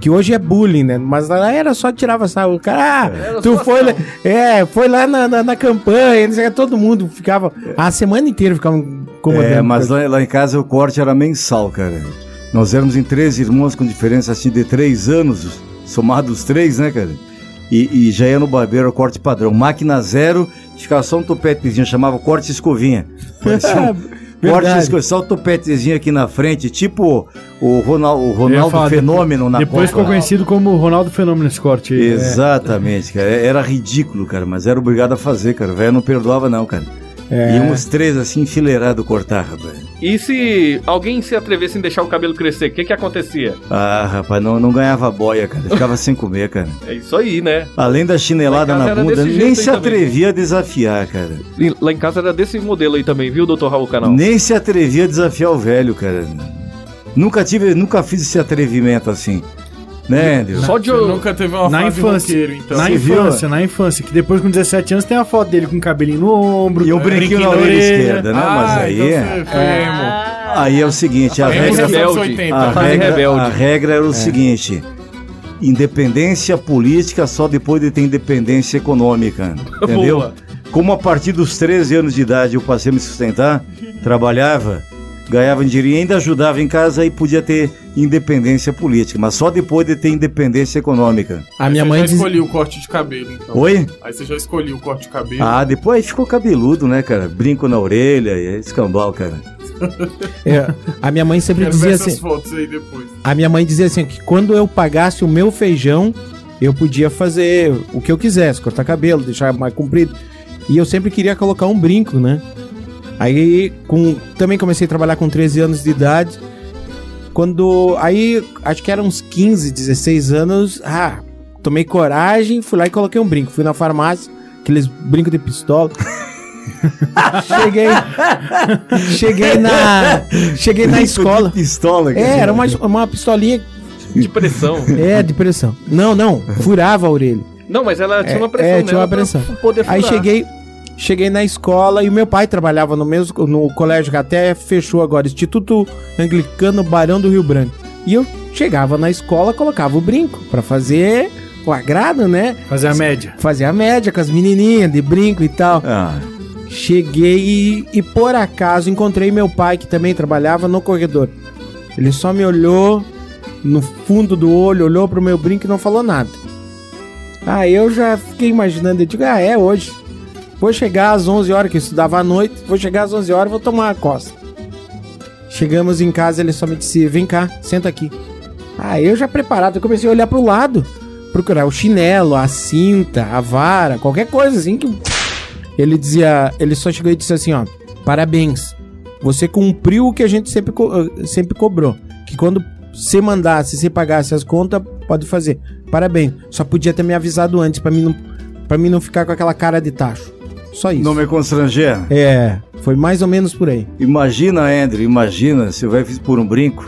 Que hoje é bullying, né? Mas lá era só tirava sarro. O cara, ah, tu foi lá, é, foi lá na, na, na campanha, sei todo mundo ficava. A semana inteira ficava incomodando. É, mas lá, lá em casa o corte era mensal, cara. Nós éramos em três irmãos com diferença assim de três anos, somados três, né, cara? E, e já ia no barbeiro o corte padrão. Máquina zero, ficava só um topetezinho, chamava corte escovinha. Parecia um Verdade. só o topetezinho aqui na frente, tipo o Ronaldo, o Ronaldo falar, Fenômeno na Depois ficou Copa. conhecido como o Ronaldo Fenômeno nesse corte. Exatamente, cara. Era ridículo, cara, mas era obrigado a fazer, cara. O velho não perdoava, não, cara. É. E uns três assim, enfileirados cortar, rapaz. E se alguém se atrevesse em deixar o cabelo crescer, o que que acontecia? Ah, rapaz, não, não ganhava boia, cara. Ficava sem comer, cara. É isso aí, né? Além da chinelada na bunda, nem se aí também. atrevia a desafiar, cara. E Lá em casa era desse modelo aí também, viu, doutor Raul Canal? Nem se atrevia a desafiar o velho, cara. Nunca tive, nunca fiz esse atrevimento assim. Né, Andrew? Só de Você nunca teve uma Na fase infância, roqueiro, então. na Você viu? infância, na infância, que depois com 17 anos tem a foto dele com o cabelinho no ombro, E o brinquinho na orelha esquerda, né? Mas Ah, aí então é. emo. Aí é o seguinte, a regra, dos anos rebelde. 80. a regra, rebelde. a regra era o seguinte: independência política só depois de ter independência econômica. Entendeu? Boa. Como a partir dos 13 anos de idade eu passei a me sustentar, trabalhava, ganhava dinheiro e ainda ajudava em casa e podia ter independência política, mas só depois de ter independência econômica. A minha Você mãe já dizia. escolheu o corte de cabelo, então. Oi? Aí você já escolheu o corte de cabelo. Ah, depois ficou cabeludo, né, cara? Brinco na orelha, e é escambau, cara. é, a minha mãe sempre Quero ver dizia essas assim. fotos aí depois. A minha mãe dizia assim que quando eu pagasse o meu feijão, eu podia fazer o que eu quisesse, cortar cabelo, deixar mais comprido. E eu sempre queria colocar um brinco, né? Aí com também comecei a trabalhar com 13 anos de idade. Quando aí acho que eram uns 15, 16 anos, ah, tomei coragem, fui lá e coloquei um brinco. Fui na farmácia, aqueles brincos de pistola. cheguei. cheguei na. Cheguei na escola. pistola, É, era uma, uma pistolinha. De pressão. É, de pressão. Não, não. Furava a orelha. Não, mas ela tinha uma pressão É, tinha uma pressão. poder Aí cheguei, cheguei na escola e o meu pai trabalhava no mesmo no colégio que até fechou agora, Instituto Anglicano Barão do Rio Branco. E eu chegava na escola, colocava o brinco pra fazer o agrado, né? Fazer a média. Fazer a média com as menininhas de brinco e tal. Ah, Cheguei e, e por acaso encontrei meu pai que também trabalhava no corredor. Ele só me olhou no fundo do olho, olhou pro meu brinco e não falou nada. Ah, eu já fiquei imaginando, eu digo, ah, é hoje. Vou chegar às 11 horas, que eu estudava à noite, vou chegar às 11 horas, vou tomar a costa. Chegamos em casa, ele só me disse, vem cá, senta aqui. Ah, eu já preparado, eu comecei a olhar pro lado, procurar o chinelo, a cinta, a vara, qualquer coisa assim que... Ele dizia, ele só chegou e disse assim, ó, parabéns, você cumpriu o que a gente sempre, co- eh, sempre cobrou, que quando você mandasse, você pagasse as contas, pode fazer. Parabéns. Só podia ter me avisado antes pra mim não, pra mim não ficar com aquela cara de tacho. Só isso. não me constranger. É, foi mais ou menos por aí. Imagina, Andrew, imagina, se eu vai fiz por um brinco.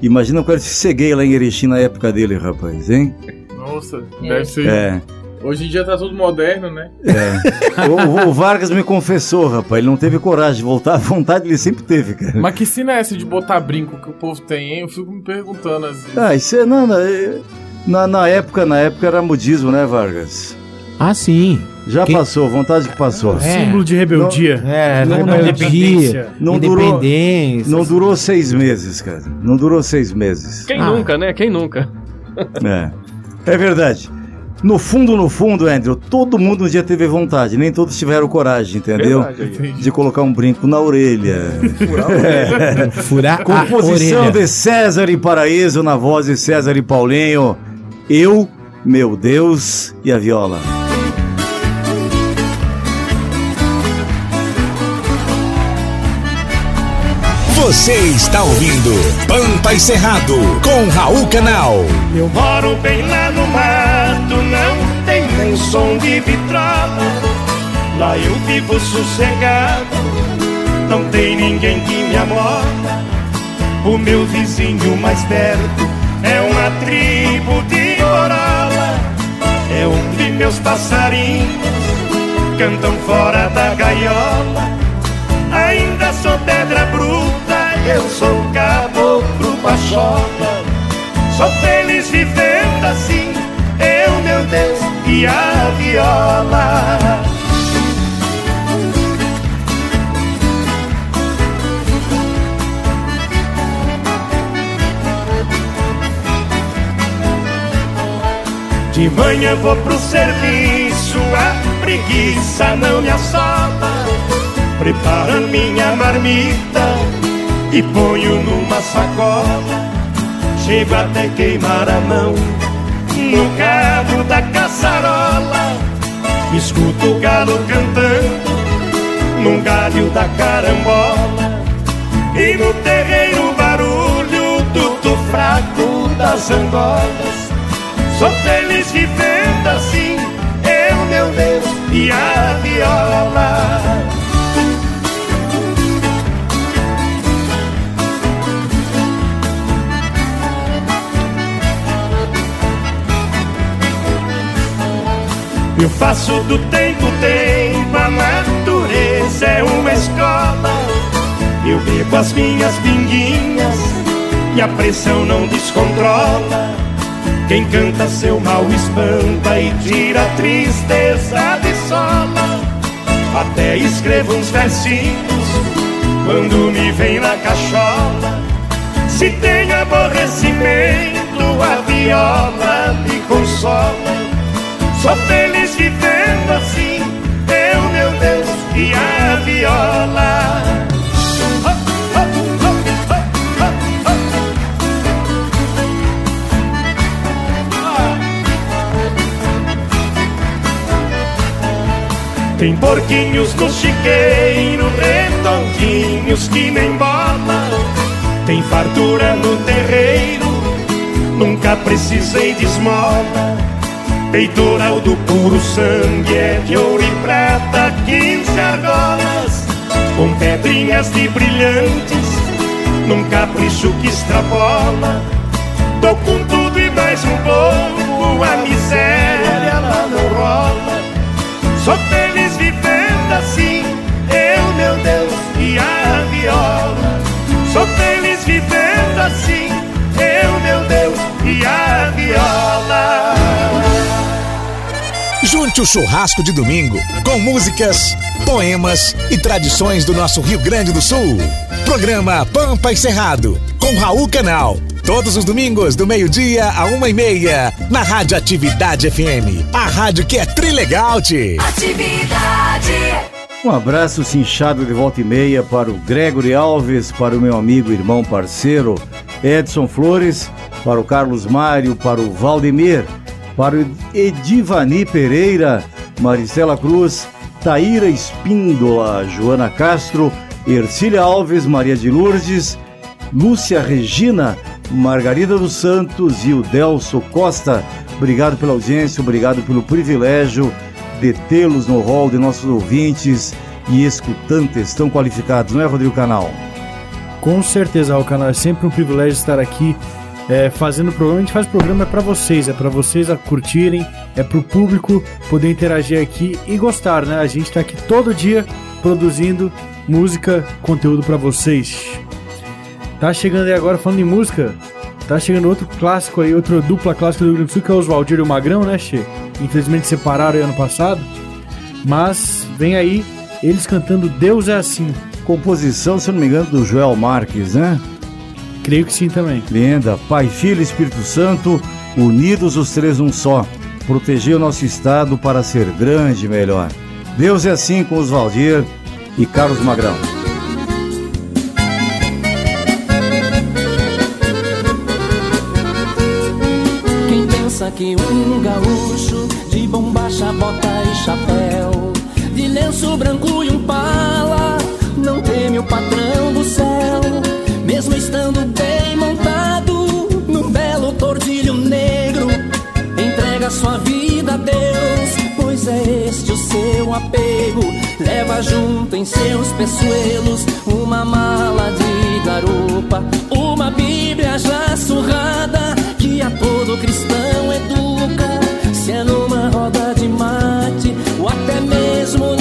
Imagina quando eu ceguei lá em Erechim na época dele, rapaz, hein? Nossa, É. deve ser. É. Hoje em dia tá tudo moderno, né? O, o Vargas me confessou, rapaz, ele não teve coragem de voltar, a vontade ele sempre teve, cara. Mas que sina é essa de botar brinco que o povo tem, hein? Eu fico me perguntando às vezes. Ah, isso é, não, não, é- na, na época, na época era mudismo, né, Vargas? Ah, sim. Já Quem- passou, vontade que passou. É. Símbolo de rebeldia. É, Não, não, rebeldia, não durou- independência. Não durou seis meses, cara. Não durou seis meses. Quem Ah. nunca, né? Quem nunca? É. É verdade. No fundo, no fundo, Andrew, todo mundo um dia teve vontade, nem todos tiveram coragem, entendeu? Verdade. De colocar um brinco na orelha. Furar a Composição orelha. de César e Paraíso na voz de César e Paulinho. Eu, meu Deus e a viola. Você está ouvindo Pampa e Cerrado com Raul Canal. Eu moro bem lá no mato, não tem nem som de vitrola. Lá eu vivo sossegado, não tem ninguém que me amola. O meu vizinho mais perto é uma tribo de corola. É onde meus passarinhos cantam fora da gaiola. Eu sou caboclo pachola. Sou feliz vivendo assim, eu, meu Deus, e a viola. De manhã vou pro serviço, a preguiça não me assola. Preparo minha marmita e ponho numa sacola. Chego até queimar a mão no cabo da caçarola. Escuto o galo cantando num galho da carambola. E no terreiro o barulho do tufraco das angolas. Sou feliz vivendo assim, eu, meu Deus, e a viola. Eu faço do tempo tempo, a natureza é uma escola. Eu bebo as minhas pinguinhas e a pressão não descontrola. Quem canta seu mal espanta e tira a tristeza de sola. Até escrevo uns versinhos quando me vem na cachola. Se tem aborrecimento, a viola me consola. Sou feliz vivendo assim, eu, meu Deus, e a viola. Tem porquinhos no chiqueiro, redondinhos que nem bola. Tem fartura no terreiro, nunca precisei de esmola. Peitoral do puro sangue é de ouro e prata, quinze argolas Com pedrinhas de brilhantes, num capricho que extrapola. Tô com tudo e mais um pouco, a miséria lá não rola. Sou feliz vivendo assim, eu, meu Deus, e a viola. Sou feliz vivendo assim, Junte o churrasco de domingo com músicas, poemas e tradições do nosso Rio Grande do Sul. Programa Pampa e Cerrado com Raul Canal. Todos os domingos, do meio-dia a uma e meia, na Rádio Atividade FM. A rádio que é trilegal, -te. Atividade. Um abraço cinchado de volta e meia para o Gregory Alves, para o meu amigo, irmão, parceiro Edson Flores, para o Carlos Mário, para o Valdemir, para Edivani Pereira, Maricela Cruz, Taíra Espíndola, Joana Castro, Ercília Alves, Maria de Lourdes, Lúcia Regina, Margarida dos Santos e o Delso Costa. Obrigado pela audiência, obrigado pelo privilégio de tê-los no rol de nossos ouvintes e escutantes tão qualificados, não é, Rodrigo Canal? Com certeza, o canal é sempre um privilégio estar aqui é, fazendo programa. A gente faz o programa é para vocês, é para vocês a curtirem, é para o público poder interagir aqui e gostar, né? A gente está aqui todo dia produzindo música, conteúdo para vocês. Tá chegando aí agora falando em música. Tá chegando outro clássico aí, outra dupla clássica do Rio Grande do Sul, que é o Oswaldir e o Magrão, né, Che? Infelizmente separaram ano passado. Mas vem aí eles cantando Deus é Assim. Composição, se não me engano, do Joel Marques, né? Creio que sim também. Linda. Pai, Filho e Espírito Santo, unidos os três num só. Proteger o nosso estado para ser grande e melhor. Deus é assim com os Valdir e Carlos Magrão. Quem pensa que um gaúcho de bombacha, bota e chapéu, de lenço branco e um pala, não teme o patrão o seu apego. Leva junto em seus peçoelos uma mala de garupa, uma Bíblia já surrada que a todo cristão educa. Se é numa roda de mate ou até mesmo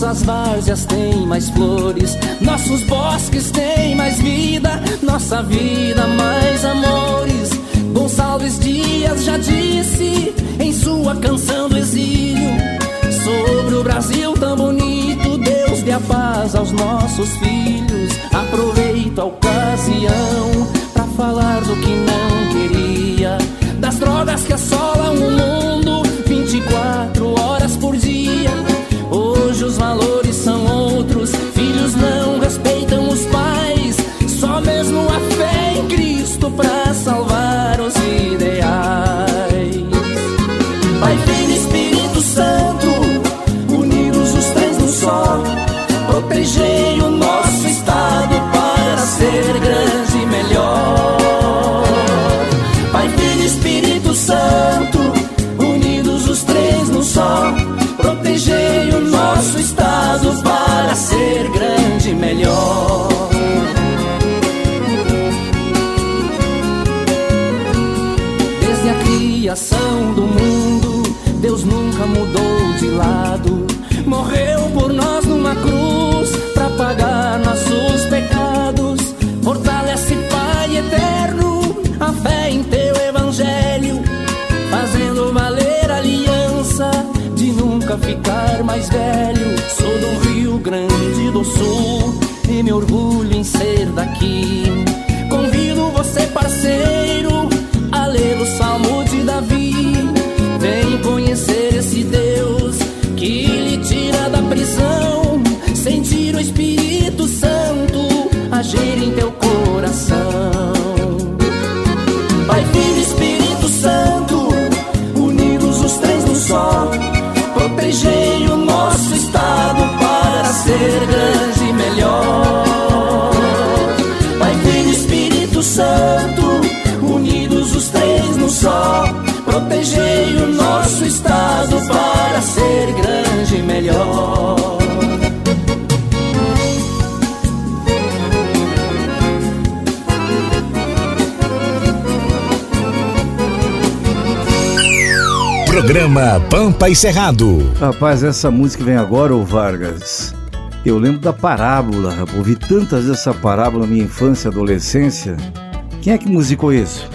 nossas várzeas têm mais flores, nossos bosques têm mais vida, nossa vida mais amores. Gonçalves Dias já disse em sua canção do exílio sobre o Brasil tão bonito, Deus dê a paz aos nossos filhos. Aproveito a ocasião pra falar do que não queria, das drogas que assolam o mundo salvar os Pampa e Cerrado. Rapaz, essa música vem agora, ô Vargas. Eu lembro da parábola, rapaz. Ouvi tantas vezes essa parábola na minha infância e adolescência. Quem é que musicou isso?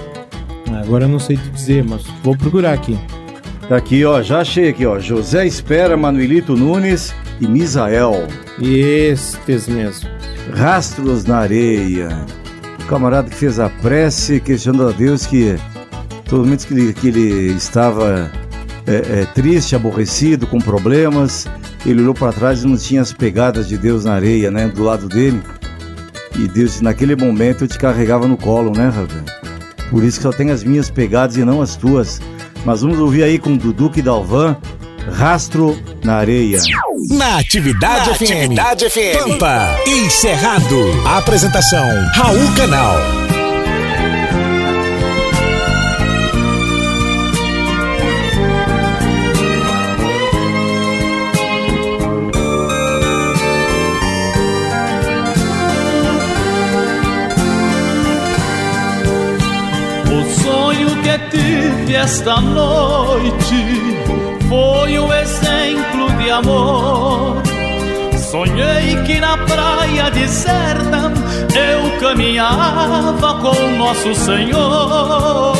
Agora eu não sei te dizer, mas vou procurar aqui. Tá aqui, ó, já achei aqui, ó. José Espera, Manuelito Nunes e Misael. Estes mesmo. Rastros na areia. O camarada que fez a prece questionando a Deus que todo momento que ele, que ele estava é, é, triste, aborrecido, com problemas, ele olhou para trás e não tinha as pegadas de Deus na areia, né, do lado dele. E Deus, naquele momento, eu te carregava no colo, né, Ravel? Por isso que só tem as minhas pegadas e não as tuas. Mas vamos ouvir aí com Duduque Dalvan, Rastro na Areia. Na Atividade Na FM. Atividade FM. Pampa e Cerrado. Apresentação: Raul Canal. Esta noite foi um exemplo de amor. Sonhei que na praia deserta eu caminhava com Nosso Senhor.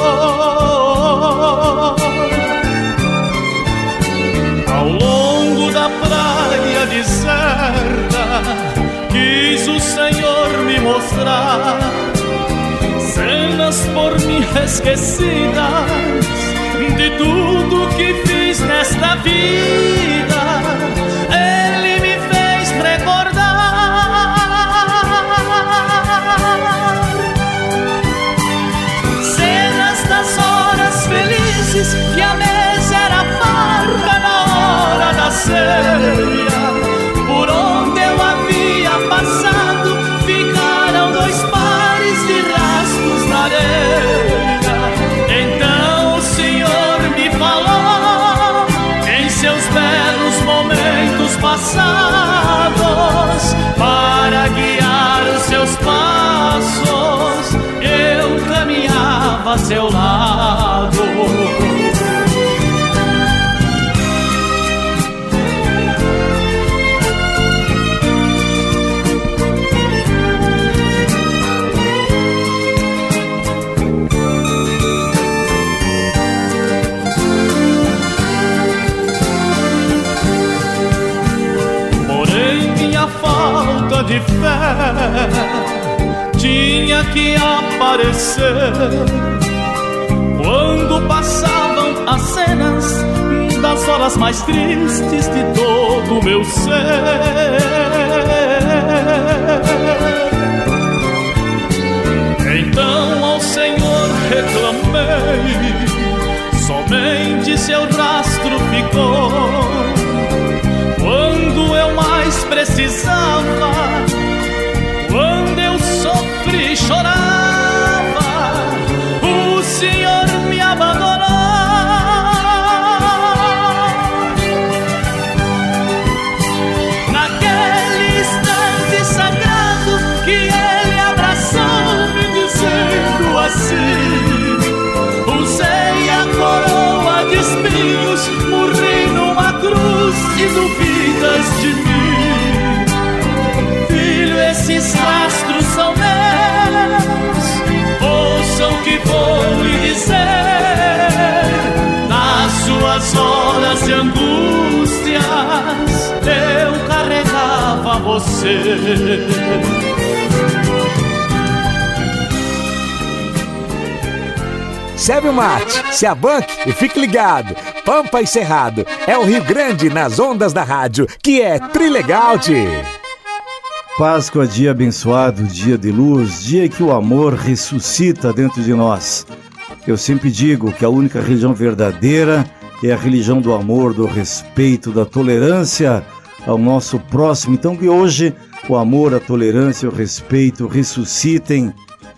Ao longo da praia deserta, quis o Senhor me mostrar por mim esquecidas de tudo que fiz nesta vida. A seu lado. Porém, minha falta de fé tinha que aparecer as cenas das horas mais tristes de todo o meu ser. Então ao Senhor reclamei, somente seu rastro ficou quando eu mais precisava, quando eu sofri e você. Serve o mate, se abanque e fique ligado. Pampa e Cerrado é o Rio Grande nas ondas da rádio, que é Trilegalte. Páscoa, dia abençoado, dia de luz, dia que o amor ressuscita dentro de nós. Eu sempre digo que a única religião verdadeira é a religião do amor, do respeito, da tolerância ao nosso próximo. Então que hoje o amor, a tolerância, o respeito ressuscitem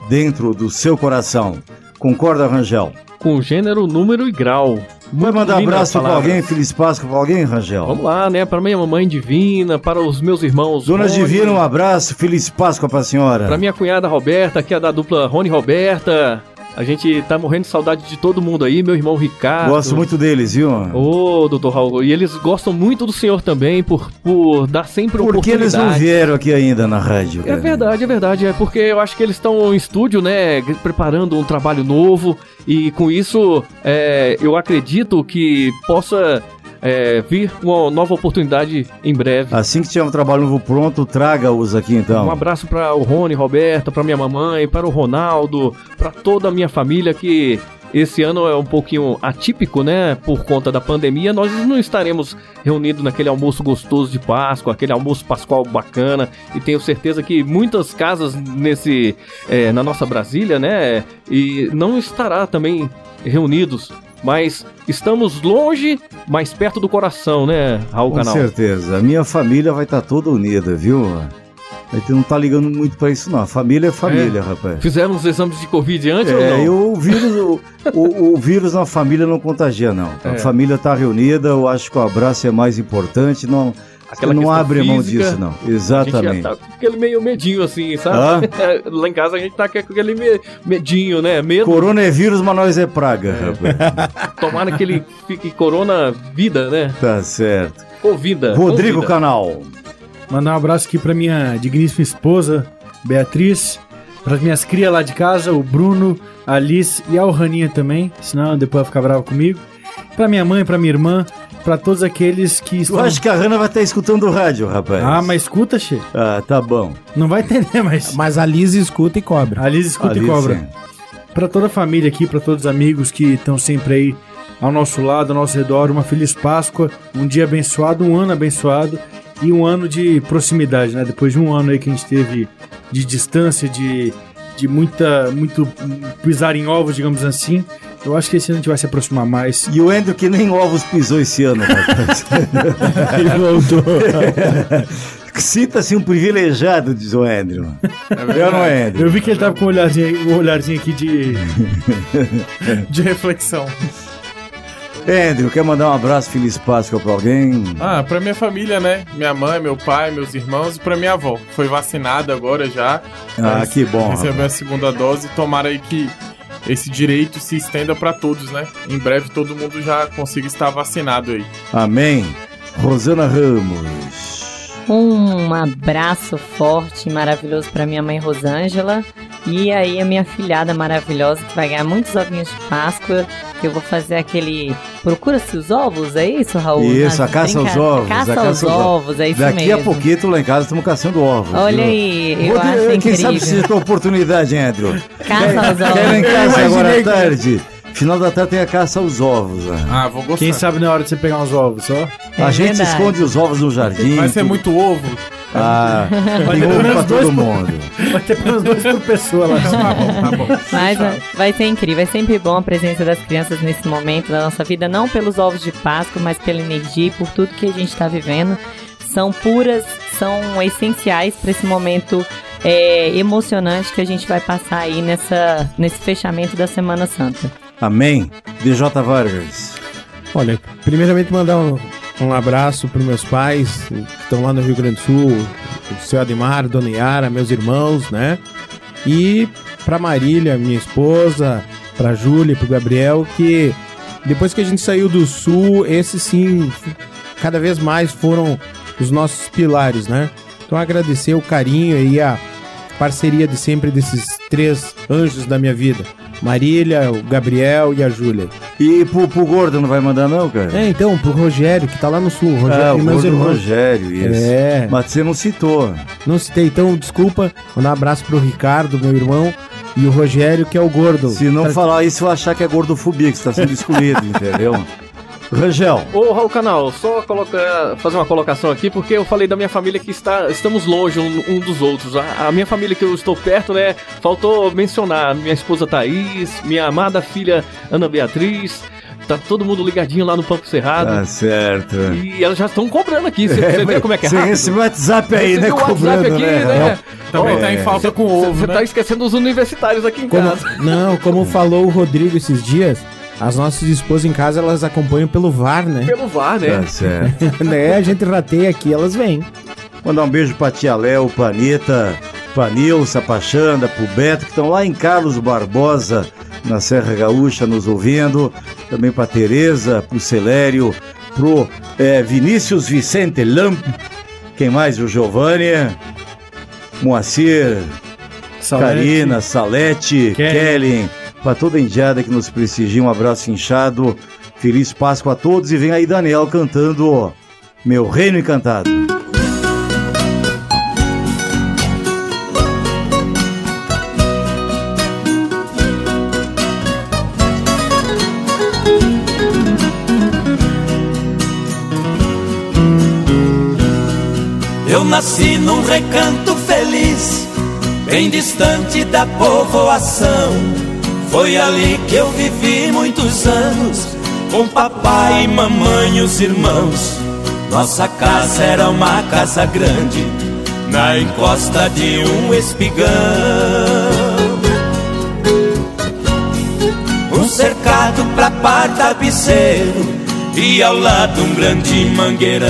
dentro do seu coração. Concorda, Rangel? Com gênero, número e grau. Vai mandar abraço pra palavras. alguém, Feliz Páscoa pra alguém, Rangel? Vamos lá, né? Para minha mamãe divina, para os meus irmãos. Dona Rony, Divina, um abraço, Feliz Páscoa pra senhora. Pra minha cunhada Roberta, que é da dupla Rony Roberta. A gente tá morrendo de saudade de todo mundo aí, meu irmão Ricardo. Gosto muito deles, viu? Ô, doutor Raul. E eles gostam muito do senhor também, por, por dar sempre Por que eles não oportunidade. vieram aqui ainda na rádio? É cara? verdade, é verdade. É porque eu acho que eles estão em estúdio, né? Preparando um trabalho novo. E com isso, é, eu acredito que possa é, vir uma nova oportunidade em breve. Assim que tiver um trabalho novo pronto, traga-os aqui então. Um abraço para o Rony, Roberta, para minha mamãe, para o Ronaldo, para toda a minha família que esse ano é um pouquinho atípico, né? Por conta da pandemia, nós não estaremos reunidos naquele almoço gostoso de Páscoa, aquele almoço pascual bacana. E tenho certeza que muitas casas nesse, é, na nossa Brasília, né? E não estará também reunidos. Mas estamos longe, mais perto do coração, né, Raul Com Canal? certeza. A minha família vai estar toda unida, viu? A gente não tá ligando muito pra isso, não. A família é família, É. rapaz. Fizemos os exames de Covid antes ou É, não? e o vírus, o, o- o vírus na família não contagia, não. A É. família tá reunida, eu acho que o abraço é mais importante. Não, Aquela não abre mão física, disso, não. A gente Exatamente. já tá com aquele meio medinho assim, sabe? Lá em casa a gente tá com aquele me- medinho, né? Medo. Corona é vírus, mas nós é praga, rapaz. Tomara que ele fique corona vida, né? Tá certo. Ou vida. Rodrigo ou. Canal. Mandar um abraço aqui pra minha digníssima esposa, Beatriz. Para minhas crias lá de casa, o Bruno, a Alice e a Raninha também. Senão depois vai ficar bravo comigo. Pra minha mãe, pra minha irmã, pra todos aqueles que Eu estão. acho que a Hanna vai estar escutando o rádio, rapaz. Ah, mas escuta, Che. Ah, tá bom. Não vai entender, mas. Mas a Liz escuta e cobra. A Liz escuta Ali, e cobra. Pra toda a família aqui, pra todos os amigos que estão sempre aí ao nosso lado, ao nosso redor, uma feliz Páscoa, um dia abençoado, um ano abençoado e um ano de proximidade, né? Depois de um ano aí que a gente teve de distância, de, de muita, muito pisar em ovos, digamos assim. Eu acho que esse ano a gente vai se aproximar mais. E o Andrew que nem ovos pisou esse ano, rapaz. Ele voltou. Sinta-se um privilegiado, diz o Andrew. Eu não é, Andrew. Eu vi que ele tava com um olharzinho, um olharzinho aqui de. De reflexão. Andrew, quer mandar um abraço, feliz Páscoa pra alguém? Ah, pra minha família, né? Minha mãe, meu pai, meus irmãos e pra minha avó. Foi vacinada agora já. Ah, que bom, Recebeu a segunda dose. Tomara aí que esse direito se estenda pra todos, né? Em breve todo mundo já consiga estar vacinado aí. Amém. Rosana Ramos. Um abraço forte e maravilhoso para minha mãe Rosângela. E aí a minha filhada maravilhosa que vai ganhar muitos ovinhos de Páscoa. Que eu vou fazer aquele. Procura-se os ovos, é isso, Raul? Isso, a caça aos ovos. Caça, a aos ovos, é isso Daqui mesmo. a pouquinho, lá em casa, estamos caçando ovos. Olha viu? aí, eu Vou- acho Quem incrível. sabe se tem oportunidade, Andrew. Caça aos ovos. Quero em casa agora à tarde. Final da tarde tem a caça aos ovos. né? Ah, vou gostar. Quem sabe na hora de você pegar uns ovos, só? a gente É verdade. esconde os ovos no jardim. Vai ser tudo. muito ovo. Ah, Vai ter pelo pra menos dois todo por- mundo. Vai ter pelo menos dois por pessoa lá. Tá bom, tá bom. Mas vai- vai ser incrível, é sempre bom a presença das crianças nesse momento da nossa vida, não pelos ovos de Páscoa, mas pela energia e por tudo que a gente está vivendo. São puras, são essenciais para esse momento é, emocionante que a gente vai passar aí nessa, nesse fechamento da Semana Santa. Amém. DJ Vargas. Olha, primeiramente mandar um, um abraço para meus pais que estão lá no Rio Grande do Sul, o seu Ademar, Dona Yara, meus irmãos, né? E para Marília, minha esposa, para Júlia, para Gabriel, que depois que a gente saiu do Sul, esses sim, cada vez mais foram os nossos pilares, né? Então agradecer o carinho e a parceria de sempre desses três anjos da minha vida. Marília, o Gabriel e a Júlia. E pro, pro gordo não vai mandar não, cara? É, então, pro Rogério, que tá lá no sul. Rogério, ah, o gordo irmãos. Rogério, isso. É. Mas você não citou. Não citei, então, desculpa. Mandar um abraço pro Ricardo, meu irmão, E o Rogério, que é o gordo. Se não Tra- falar isso, eu achar que é gordofobia, que está sendo excluído, entendeu? Rangel. Ô, Raul Canal, só colocar, fazer uma colocação aqui, porque eu falei da minha família que está, estamos longe um, um dos outros. A, a minha família que eu estou perto, né? Faltou mencionar minha esposa Thaís, minha amada filha Ana Beatriz. Tá todo mundo ligadinho lá no Pampo Cerrado. Tá certo. E elas já estão cobrando aqui. Você É, vê como é que é rápido? recebeu o WhatsApp aí, Você né, o WhatsApp cobrando, aqui, né? né? Também Ó, tá em falta com ovo, Você né? tá esquecendo os universitários aqui em Como- casa. não, como falou o Rodrigo esses dias, as nossas esposas em casa elas acompanham pelo VAR, né? Pelo VAR, né? Tá certo. né? A gente rateia aqui, elas vêm. Mandar um beijo pra tia Léo, pra Anitta, pra Xanda, pro Beto, que estão lá em Carlos Barbosa, na Serra Gaúcha, nos ouvindo. Também pra Tereza, pro Celério, pro eh, Vinícius Vicente Lamp. Quem mais? O Giovanni, Moacir, Salete. Karina, Salete, Kelly. Kellen, pra toda a indiada que nos prestigia, um abraço inchado. Feliz Páscoa a todos e vem aí Daniel cantando Meu Reino Encantado. Eu nasci num recanto feliz, bem distante da povoação. Foi ali que eu vivi muitos anos, com papai e mamãe e os irmãos. Nossa casa era uma casa grande, na encosta de um espigão. Um cercado pra par tapeceiro, e ao lado um grande mangueirão.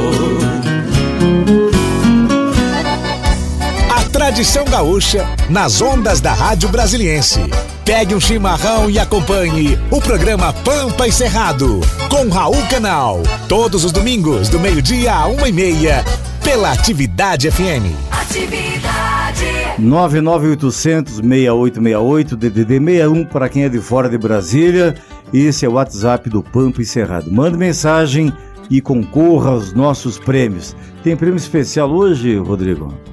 Tradição gaúcha nas ondas da Rádio Brasiliense. Pegue um chimarrão e acompanhe o programa Pampa e Cerrado com Raul Canal. Todos os domingos, do meio-dia a uma e meia, pela Atividade FM. Atividade. 99800 6868 DDD 61 para quem é de fora de Brasília Esse é o WhatsApp do Pampa e Cerrado. Mande mensagem e concorra aos nossos prêmios. Tem prêmio especial hoje, Rodrigo?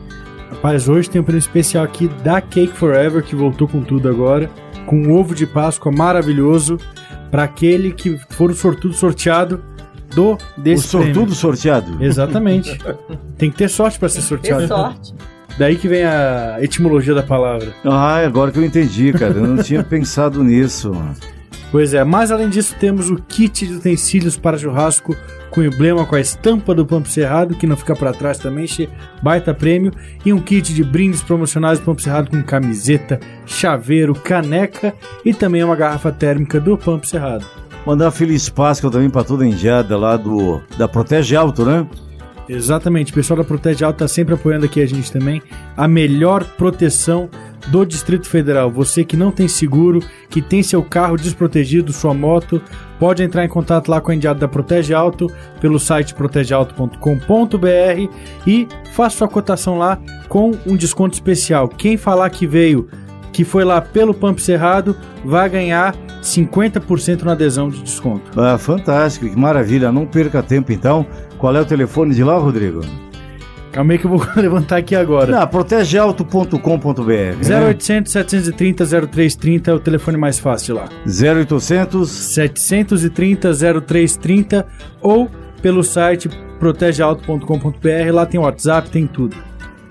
Rapaz, hoje tem um prêmio especial aqui da Cake Forever, que voltou com tudo agora, com um ovo de Páscoa maravilhoso para aquele que for o sortudo sorteado do desse o sortudo prêmio. sorteado? Exatamente. tem que ter sorte para ser sorteado. Ter sorte. Daí que vem a etimologia da palavra. Ah, agora que eu entendi, cara. Eu não tinha pensado nisso. Pois é, mas além disso temos o kit de utensílios para churrasco com emblema com a estampa do Pampo Cerrado, que não fica para trás também, baita prêmio, e um kit de brindes promocionais do Pampo Cerrado com camiseta, chaveiro, caneca e também uma garrafa térmica do Pampo Cerrado. Mandar feliz Páscoa também pra toda a indiada lá do da Protege Alto, né? Exatamente, o pessoal da Protege Alto tá sempre apoiando aqui a gente também. A melhor proteção do Distrito Federal. Você que não tem seguro, que tem seu carro desprotegido, sua moto, pode entrar em contato lá com a Indiada da Protege Alto pelo site protegealto.com.br e faça sua cotação lá com um desconto especial. Quem falar que veio, que foi lá pelo Pampo Cerrado, vai ganhar 50% na adesão de desconto. Ah, fantástico, que maravilha. Não perca tempo então. Qual é o telefone de lá, Rodrigo? Calma aí que eu vou levantar aqui agora. Não, protegealto.com.br. né? 0800 730 0330 é o telefone mais fácil lá. 0800 730 0330 ou pelo site protegealto.com.br, lá tem o WhatsApp, tem tudo.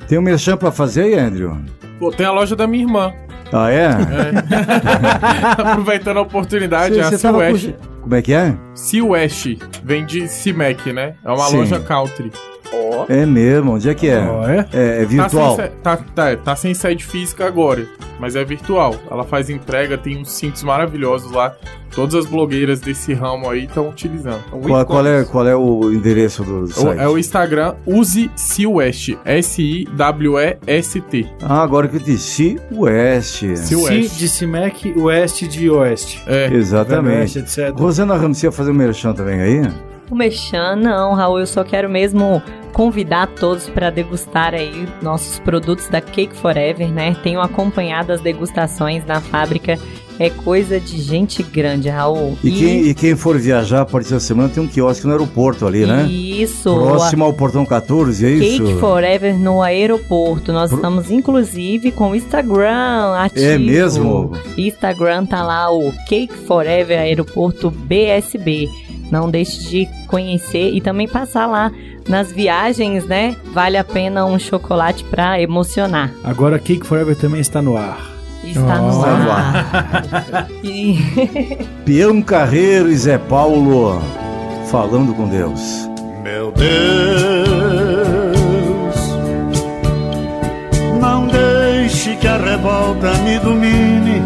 Tem um merchan pra fazer aí, Andrew? Pô, tem a loja da minha irmã. Ah, é? Aproveitando a oportunidade, é a com- Como é que é? Sea-West, vem de C-Mac, né? É uma Sim. loja country. É mesmo, onde é que é? Ó, é? É, é virtual. Tá sem, se- tá, tá, tá sem sede física agora, mas é virtual. Ela faz entrega, tem uns cintos maravilhosos lá. Todas as blogueiras desse ramo aí estão utilizando. Então, Qual, qual é, qual é o endereço do O- site? É o Instagram Use West. S-I-W-E-S-T. Ah, agora que eu disse West. Si de CIMEC, Oeste de Oeste. É. Exatamente. Oeste, etc. Rosana Ramos, você ia fazer um merchan também aí? O Mechan, não, Raul, eu só quero mesmo convidar todos para degustar aí nossos produtos da Cake Forever, né? Tenho acompanhado as degustações na fábrica, é coisa de gente grande, Raul. E, quem, e quem for viajar a partir da semana tem um quiosque no aeroporto ali, né? Isso. Próximo ao Portão 14, é isso? Cake Forever no aeroporto. Nós estamos, inclusive, com o Instagram ativo. É mesmo? Instagram tá lá, o Cake Forever Aeroporto BSB. Não deixe de conhecer e também passar lá nas viagens, né? Vale a pena um chocolate pra emocionar. Agora Cake Forever também está no ar. Está no Está no ar. E- Peão Carreiro e Zé Paulo falando com Deus. Meu Deus, não deixe que a revolta me domine,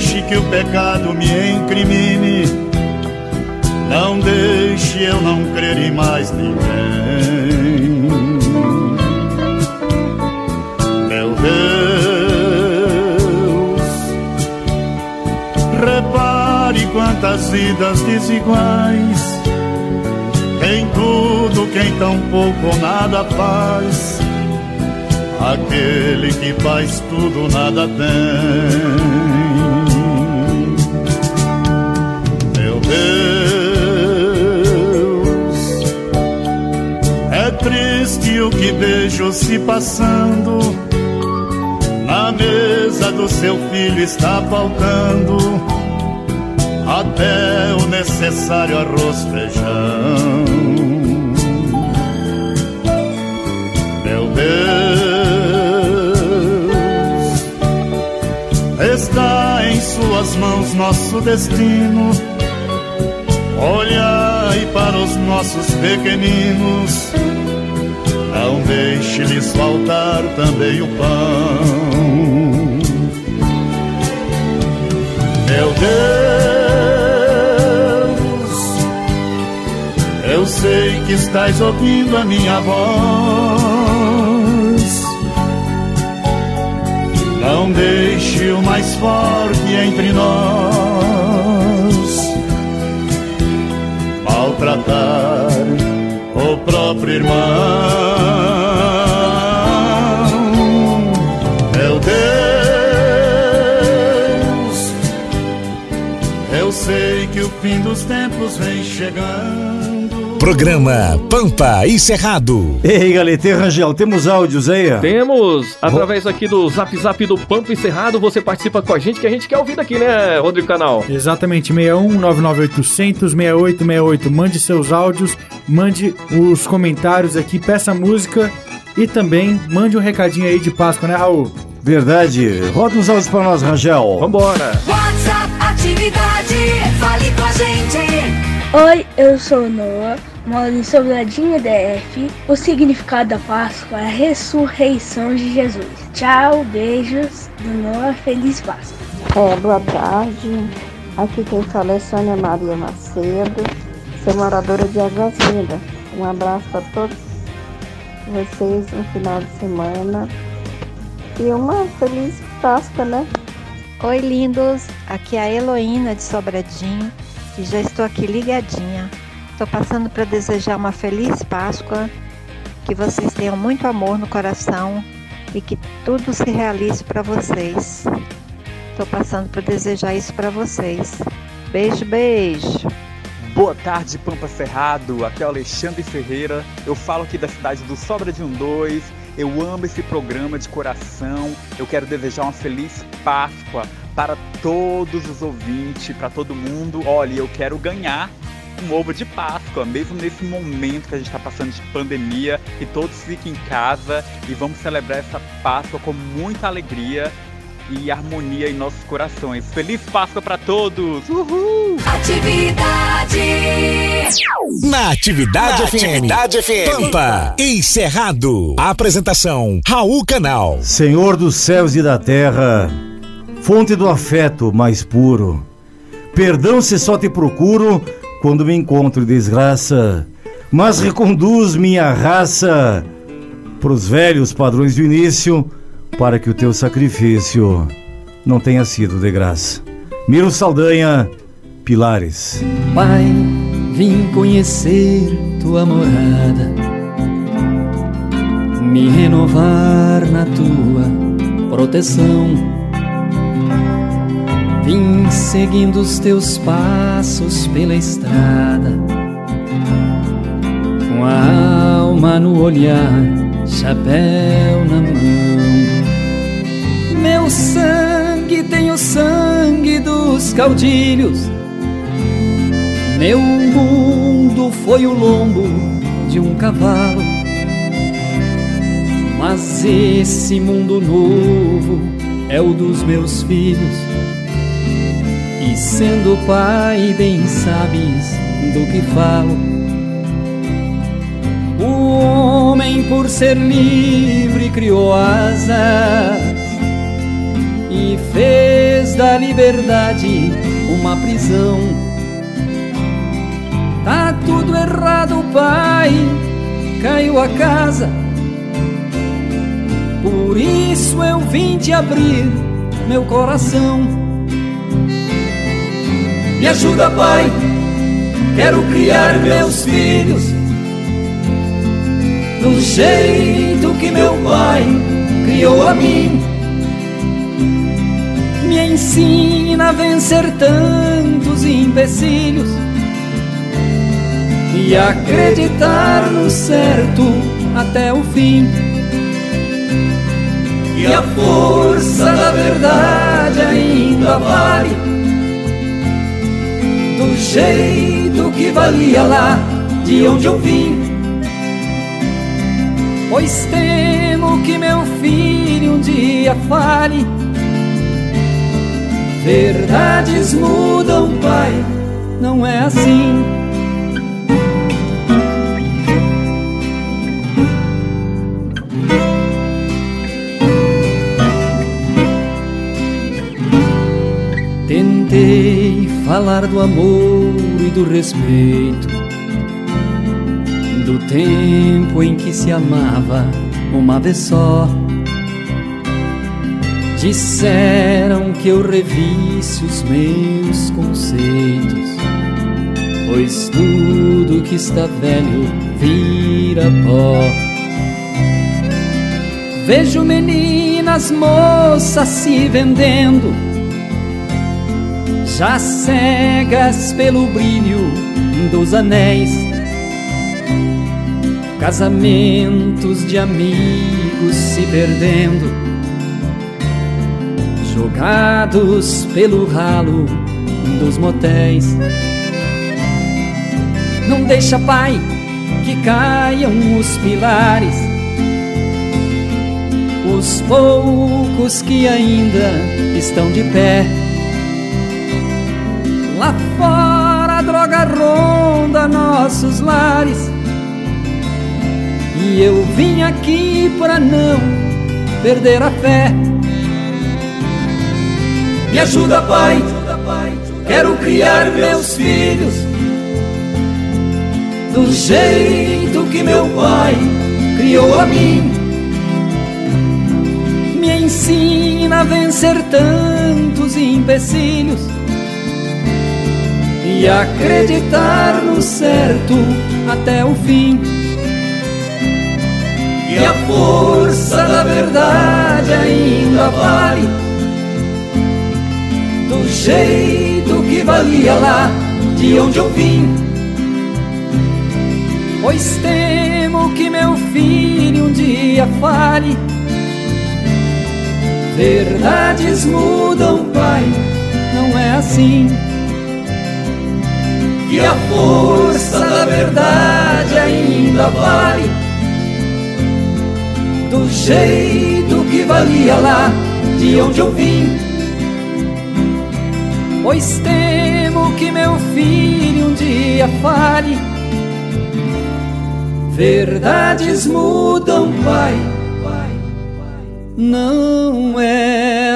deixe que o pecado me incrimine, não deixe eu não crer em mais ninguém. Meu Deus, repare quantas vidas desiguais. Em tudo quem tão pouco ou nada faz. Aquele que faz tudo nada tem. Triste o que vejo se passando. Na mesa do seu filho está faltando até o necessário arroz feijão. Meu Deus, está em suas mãos nosso destino. Olhai para os nossos pequeninos, não deixe-lhes faltar também o pão. Meu Deus, eu sei que estás ouvindo a minha voz. Não deixe o mais forte entre nós maltratar próprio irmão. É Meu Deus, eu sei que o fim dos tempos vem chegando. Programa Pampa e Cerrado. Ei, Galete Rangel, temos áudios aí? Temos, através aqui do Zap Zap do Pampa Encerrado, você participa com a gente, que a gente quer ouvir daqui, né, Rodrigo Canal? Exatamente, 61 99800 6868. Mande seus áudios, mande os comentários aqui, peça música e também mande um recadinho aí de Páscoa, né, Raul? Verdade. Roda uns áudios pra nós, Rangel. Vambora. WhatsApp Atividade, fale com a gente. Oi, eu sou o Noah, moro em Sobradinho DF. O significado da Páscoa é a ressurreição de Jesus. Tchau, beijos do Noah, feliz Páscoa. É, boa tarde. Aqui quem fala é Sônia Maria Macedo, sou moradora de Águas Lindas. Um abraço para todos vocês no final de semana e uma feliz Páscoa, né? Oi, lindos. Aqui é a Heloína de Sobradinho e já estou aqui ligadinha. Estou passando para desejar uma feliz Páscoa, que vocês tenham muito amor no coração e que tudo se realize para vocês. Estou passando para desejar isso para vocês. Beijo, beijo. Boa tarde, Pampa Cerrado. Aqui é o Alexandre Ferreira. Eu falo aqui da cidade do Sobra de um 2. Eu amo esse programa de coração. Eu quero desejar uma feliz Páscoa para todos os ouvintes, para todo mundo. Olha, eu quero ganhar um ovo de Páscoa, mesmo nesse momento que a gente está passando de pandemia e todos fiquem em casa e vamos celebrar essa Páscoa com muita alegria e harmonia em nossos corações. Feliz Páscoa para todos! Uhul! Atividade. Na Atividade Na FM. Atividade FM. Pampa Encerrado. Apresentação Raul Canal. Senhor dos céus e da terra, fonte do afeto mais puro. Perdão se só te procuro quando me encontro desgraça, mas reconduz minha raça pros velhos padrões do início, para que o teu sacrifício não tenha sido de graça. Miro Saldanha, Pilares. Pai, vim conhecer tua morada, me renovar na tua proteção. Vim seguindo os teus passos pela estrada, com a alma no olhar, chapéu na mão. Meu sangue tem o sangue dos caudilhos. Meu mundo foi o lombo de um cavalo. Mas esse mundo novo é o dos meus filhos. Sendo pai, bem sabes do que falo. O homem, por ser livre, criou asas e fez da liberdade uma prisão. Tá tudo errado, pai, caiu a casa. Por isso eu vim te abrir meu coração. Me ajuda, pai, quero criar meus filhos do jeito que meu pai criou a mim. Me ensina a vencer tantos empecilhos e acreditar no certo até o fim. E a força da verdade ainda vale do jeito que valia lá de onde eu vim. Pois temo que meu filho um dia fale. Verdades mudam, pai, não é assim. Falar do amor e do respeito, do tempo em que se amava uma vez só. Disseram que eu revisse os meus conceitos, pois tudo que está velho vira pó. Vejo meninas, moças se vendendo já cegas pelo brilho dos anéis, casamentos de amigos se perdendo, jogados pelo ralo dos motéis. Não deixa, pai, que caiam os pilares, os poucos que ainda estão de pé. Nossos lares. E eu vim aqui para não perder a fé. Me ajuda, pai. Quero criar meus filhos do jeito que meu pai criou a mim. Me ensina a vencer tantos empecilhos e acreditar no certo até o fim. E a força da verdade ainda vale do jeito que valia lá de onde eu vim. Pois temo que meu filho um dia fale. Verdades mudam, pai, não é assim. Que a força da verdade ainda vale do jeito que valia lá de onde eu vim. Pois temo que meu filho um dia fale. Verdades mudam, pai. Não é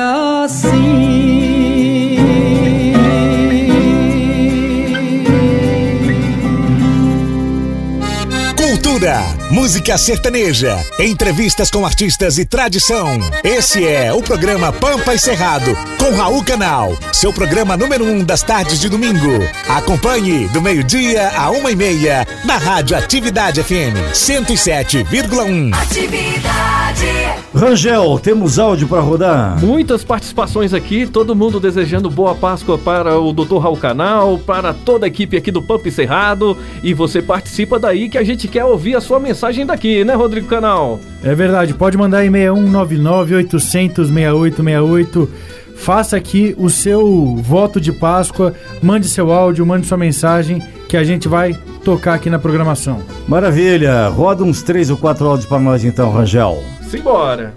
Cultura, música sertaneja, entrevistas com artistas e tradição. Esse é o programa Pampa e Cerrado, com Raul Canal, seu programa número um das tardes de domingo. Acompanhe do meio-dia a uma e meia, na Rádio Atividade FM 107,1. Atividade. Rangel, temos áudio para rodar? Muitas participações aqui, todo mundo desejando boa Páscoa para o Dr. Raul Canal, para toda a equipe aqui do Pampa e Cerrado. E você participa daí que a gente quer ouvir a sua mensagem daqui, né, Rodrigo Canal? É verdade, pode mandar em 6199 800 6868. Faça aqui o seu voto de Páscoa, mande seu áudio, mande sua mensagem que a gente vai tocar aqui na programação. Maravilha, roda uns três ou quatro áudios para nós então, Rangel. Simbora!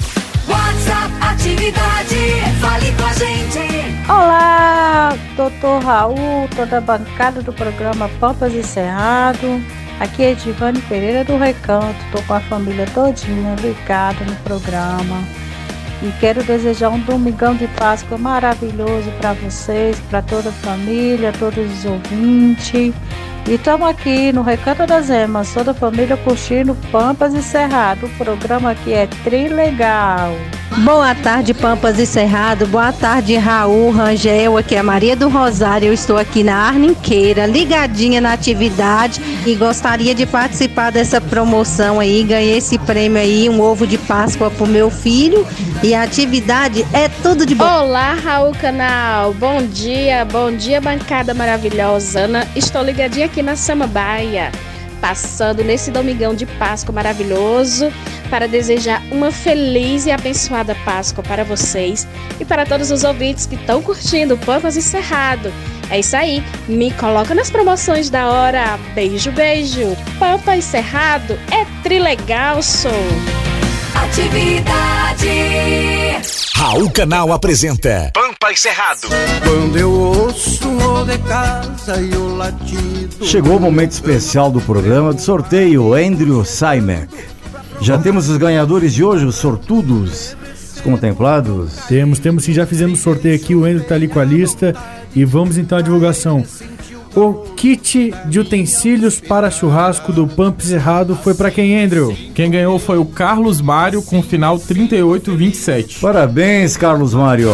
WhatsApp Atividade. Fale com a gente. Olá, doutor Raul, toda a bancada do programa Pampas e Cerrado. Aqui é Edivane Pereira do Recanto, tô com a família todinha ligada no programa. E quero desejar um domingão de Páscoa maravilhoso para vocês, para toda a família, todos os ouvintes. E estamos aqui no Recanto das Emas, toda a família curtindo Pampas e Cerrado. O programa aqui é trilegal. Boa tarde, Pampas e Cerrado. Boa tarde, Raul, Rangel. Aqui é a Maria do Rosário. Eu estou aqui na Arninqueira, ligadinha na atividade e gostaria de participar dessa promoção aí. Ganhei esse prêmio aí, um ovo de Páscoa pro meu filho. E a atividade é tudo de bom. Olá, Raul Canal. Bom dia, bom dia, bancada maravilhosa. Ana, estou ligadinha aqui na Samambaia, passando nesse domingão de Páscoa maravilhoso para desejar uma feliz e abençoada Páscoa para vocês e para todos os ouvintes que estão curtindo o Pampas e Cerrado. É isso aí, me coloca nas promoções da hora. Beijo, beijo. Pampa e Cerrado é trilegal, sou. Atividade. Raul Canal apresenta Pampa e Cerrado. Quando eu ouço um de casa e o latido. Chegou o momento especial do programa do sorteio Andrew Simek. Já temos os ganhadores de hoje, os sortudos, os contemplados. Temos, temos sim, já fizemos sorteio aqui, o Endo tá ali com a lista e vamos então à divulgação. O kit de utensílios para churrasco do Pump Cerrado foi para quem, Andrew? Quem ganhou foi o Carlos Mário com final 3827. Parabéns, Carlos Mário.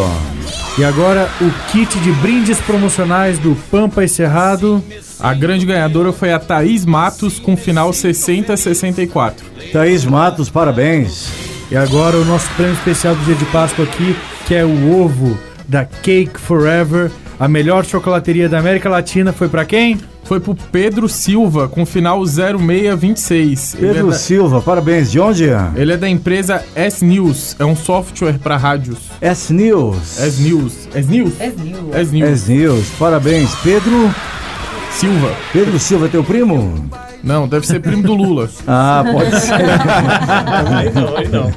E agora o kit de brindes promocionais do Pampa e Cerrado. A grande ganhadora foi a Thaís Matos com final 6064. Thaís Matos, parabéns. E agora o nosso prêmio especial do dia de Páscoa aqui, que é o ovo da Cake Forever. A melhor chocolateria da América Latina foi pra quem? Foi pro Pedro Silva, com final 0626. Ele é Pedro da- Silva, parabéns. De onde é? Ele é da empresa S-News, é um software para rádios. S-News. S-News. S-News? S-News. S-News. S-News, parabéns. Pedro Silva. Pedro Silva, teu primo? Não, deve ser primo do Lula. Ah, pode ser. Aí não, aí não.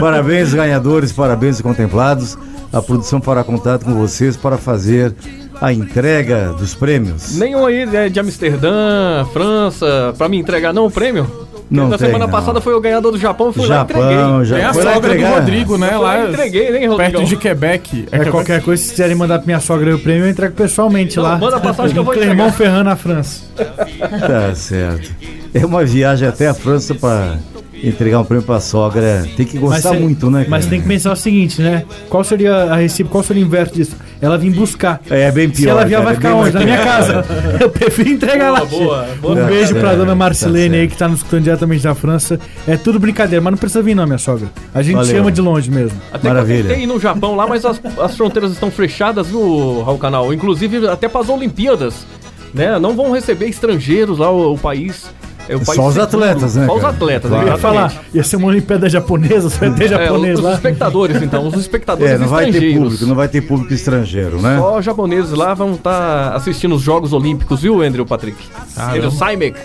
Parabéns, ganhadores, parabéns, contemplados. A produção fará contato com vocês para fazer a entrega dos prêmios. Nenhum aí é de Amsterdã, França, pra me entregar não o prêmio? Não Na tem, semana não. passada foi o ganhador do Japão, fui Japão, lá e entreguei. já É a foi lá sogra do entregar. Rodrigo, né? Eu Lá entreguei, né, Rodrigão? perto de Quebec. É, qualquer coisa, se quiserem mandar pra minha sogra o prêmio, eu entrego pessoalmente Não, lá. manda passagem que eu vou Em Clermont entregar. Ferrand, na França. Tá certo. É uma viagem até a França para entregar um prêmio pra sogra. Tem que gostar cê- muito, né? Mas cara? tem que pensar o seguinte, né? Qual seria a recíproca, qual seria o inverso disso? Ela vir buscar. É bem Se pior, ela vier, cara, vai é ficar bem onde? Na minha casa. Eu prefiro entregar Boa, lá. boa, boa. Um Tá beijo pra certo, dona tá Marcelene aí certo. que tá nos escutando diretamente da França. É tudo brincadeira, mas não precisa vir não, minha sogra. A gente Valeu. chama de longe mesmo. Até Maravilha. ir no Japão lá, mas as, as fronteiras estão fechadas, viu, Raul Canal? Inclusive até para as Olimpíadas, né? Não vão receber estrangeiros lá, o, o país. É Só os atletas, né, Só os atletas, Claro. Eu ia falar, ia ser uma Olimpíada japonesa, só ia ter É, japonês os lá. espectadores, então, os espectadores É, não vai ter público, não vai ter público estrangeiro, né? Só japoneses lá vão estar assistindo os Jogos Olímpicos, viu, Andrew Patrick? Caramba. Andrew Saimek.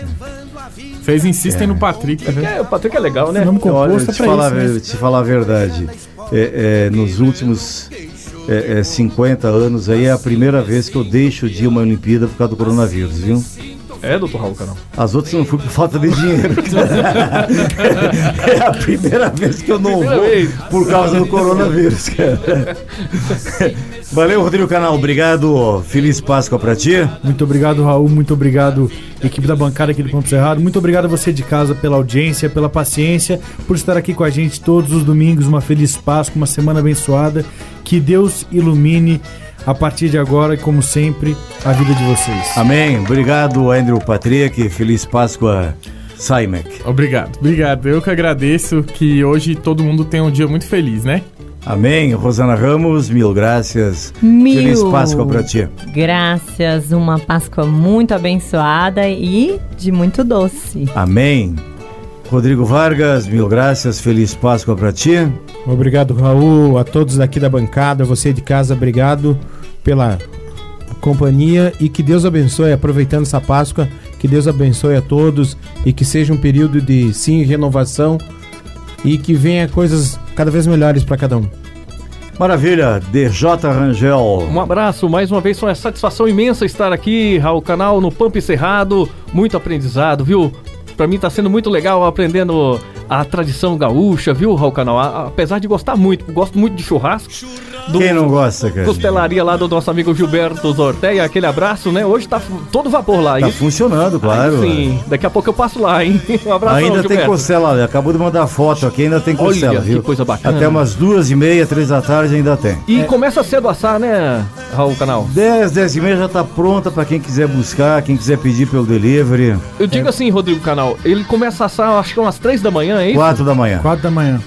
Vocês insistem no Patrick, né? É, o Patrick é legal, né? Nome Olha, composto é te pra falar, isso. a né? te falar a verdade. É, é, nos últimos é, é, 50 anos aí é a primeira vez que eu deixo de ir uma Olimpíada por causa do coronavírus, viu? É, doutor Raul Canal. As outras eu não fui por falta de dinheiro. é a primeira vez que eu não Primeira vou vez. por causa do coronavírus, cara. Valeu, Rodrigo Canal. Obrigado. Feliz Páscoa pra ti. Muito obrigado, Raul. Muito obrigado, equipe da bancada aqui do Ponto Cerrado. Muito obrigado a você de casa pela audiência, pela paciência, por estar aqui com a gente todos os domingos. Uma feliz Páscoa, uma semana abençoada. Que Deus ilumine a partir de agora e, como sempre, a vida de vocês. Amém. Obrigado, Andrew Patrick. Feliz Páscoa, Saimek. Obrigado, obrigado. Eu que agradeço que hoje todo mundo tem um dia muito feliz, né? Amém. Rosana Ramos, mil graças. Mil. Feliz Páscoa pra ti. Graças, uma Páscoa muito abençoada e de muito doce. Amém. Rodrigo Vargas, mil graças. Feliz Páscoa pra ti. Obrigado, Raul, a todos daqui da bancada, você de casa, obrigado pela companhia e que Deus abençoe, aproveitando essa Páscoa, que Deus abençoe a todos e que seja um período de sim renovação e que venha coisas cada vez melhores para cada um. Maravilha. DJ Rangel. Um abraço, mais uma vez, foi uma satisfação imensa estar aqui, Raul Canal, no Pampa Cerrado. Muito aprendizado, viu? Pra mim tá sendo muito legal aprendendo a tradição gaúcha, viu, Raul Canal? Apesar de gostar muito, gosto muito de churrasco. Do Quem não gosta, cara? Costelaria lá do nosso amigo Gilberto Zorteia, aquele abraço, né? Hoje tá todo vapor lá. Tá funcionando, claro. Aí sim, daqui a pouco eu passo lá, hein? Um abraço, Ainda tem costela. Acabou de mandar foto aqui, ainda tem Olha, costela, que viu? coisa bacana. Até umas duas e meia, três da tarde ainda tem. E começa cedo a assar, né, Raul Canal? 10, 10 e meia já tá pronta pra quem quiser buscar, quem quiser pedir pelo delivery. Eu digo assim, Rodrigo Canal, ele começa a assar, acho que umas três da manhã, é isso? Quatro da manhã. Quatro da manhã.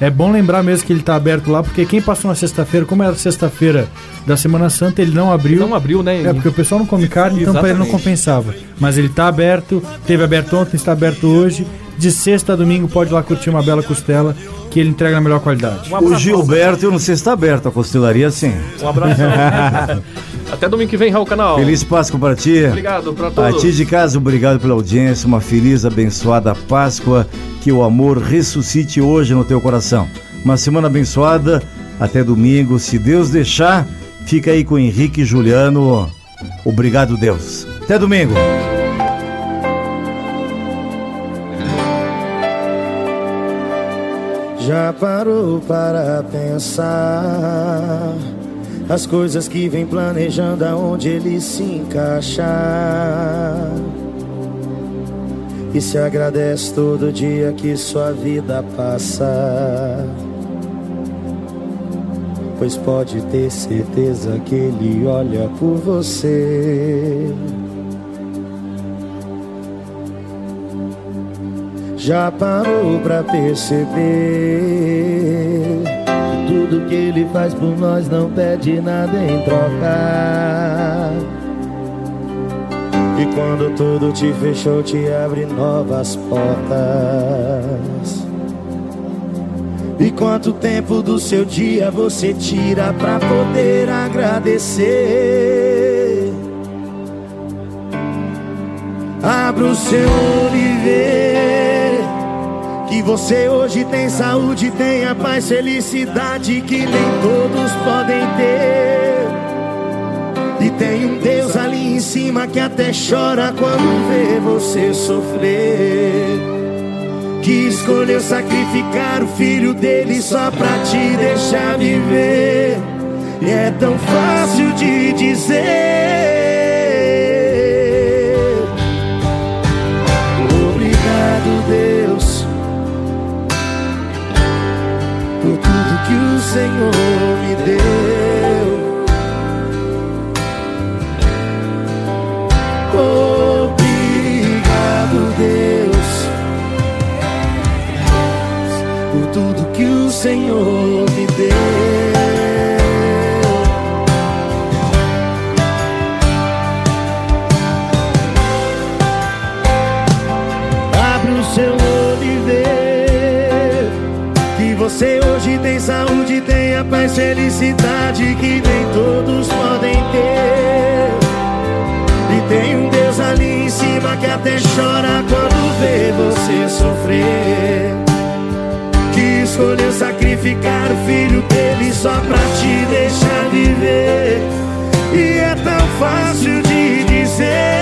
É bom lembrar mesmo que ele tá aberto lá, porque quem passou na sexta-feira, como era sexta-feira da Semana Santa, ele não abriu. Não abriu, né? É, porque o pessoal não come carne, então pra ele não compensava. Mas ele tá aberto, teve aberto ontem, está aberto hoje. De sexta a domingo pode ir lá curtir uma bela costela, que ele entrega na melhor qualidade. O Gilberto, eu não sei se tá aberto a costelaria sim. Um abraço. Até domingo que vem, Raul Canal. Feliz Páscoa pra ti. Obrigado pra A todos. ti de casa, obrigado pela audiência. Uma feliz, abençoada Páscoa. Que o amor ressuscite hoje no teu coração. Uma semana abençoada. Até domingo. Se Deus deixar, fica aí com o Henrique e Juliano. Obrigado, Deus. Até domingo. Já parou para pensar as coisas que vem planejando aonde ele se encaixar? E se agradece todo dia que sua vida passa. Pois pode ter certeza que ele olha por você. Já parou pra perceber que tudo que ele faz por nós não pede nada em troca. E quando tudo te fechou, te abre novas portas. E quanto tempo do seu dia você tira pra poder agradecer? Abra o seu vê que você hoje tem saúde, tem a paz, felicidade que nem todos podem ter. E tem um Deus ali em cima que até chora quando vê você sofrer que escolheu sacrificar o filho dele só pra te deixar viver. E é tão fácil de dizer. Que o Senhor me deu. Obrigado, Deus. por tudo que o Senhor me deu. Paz, felicidade que nem todos podem ter. E tem um Deus ali em cima que até chora quando vê você sofrer que escolheu sacrificar o filho dele só pra te deixar viver. E é tão fácil de dizer.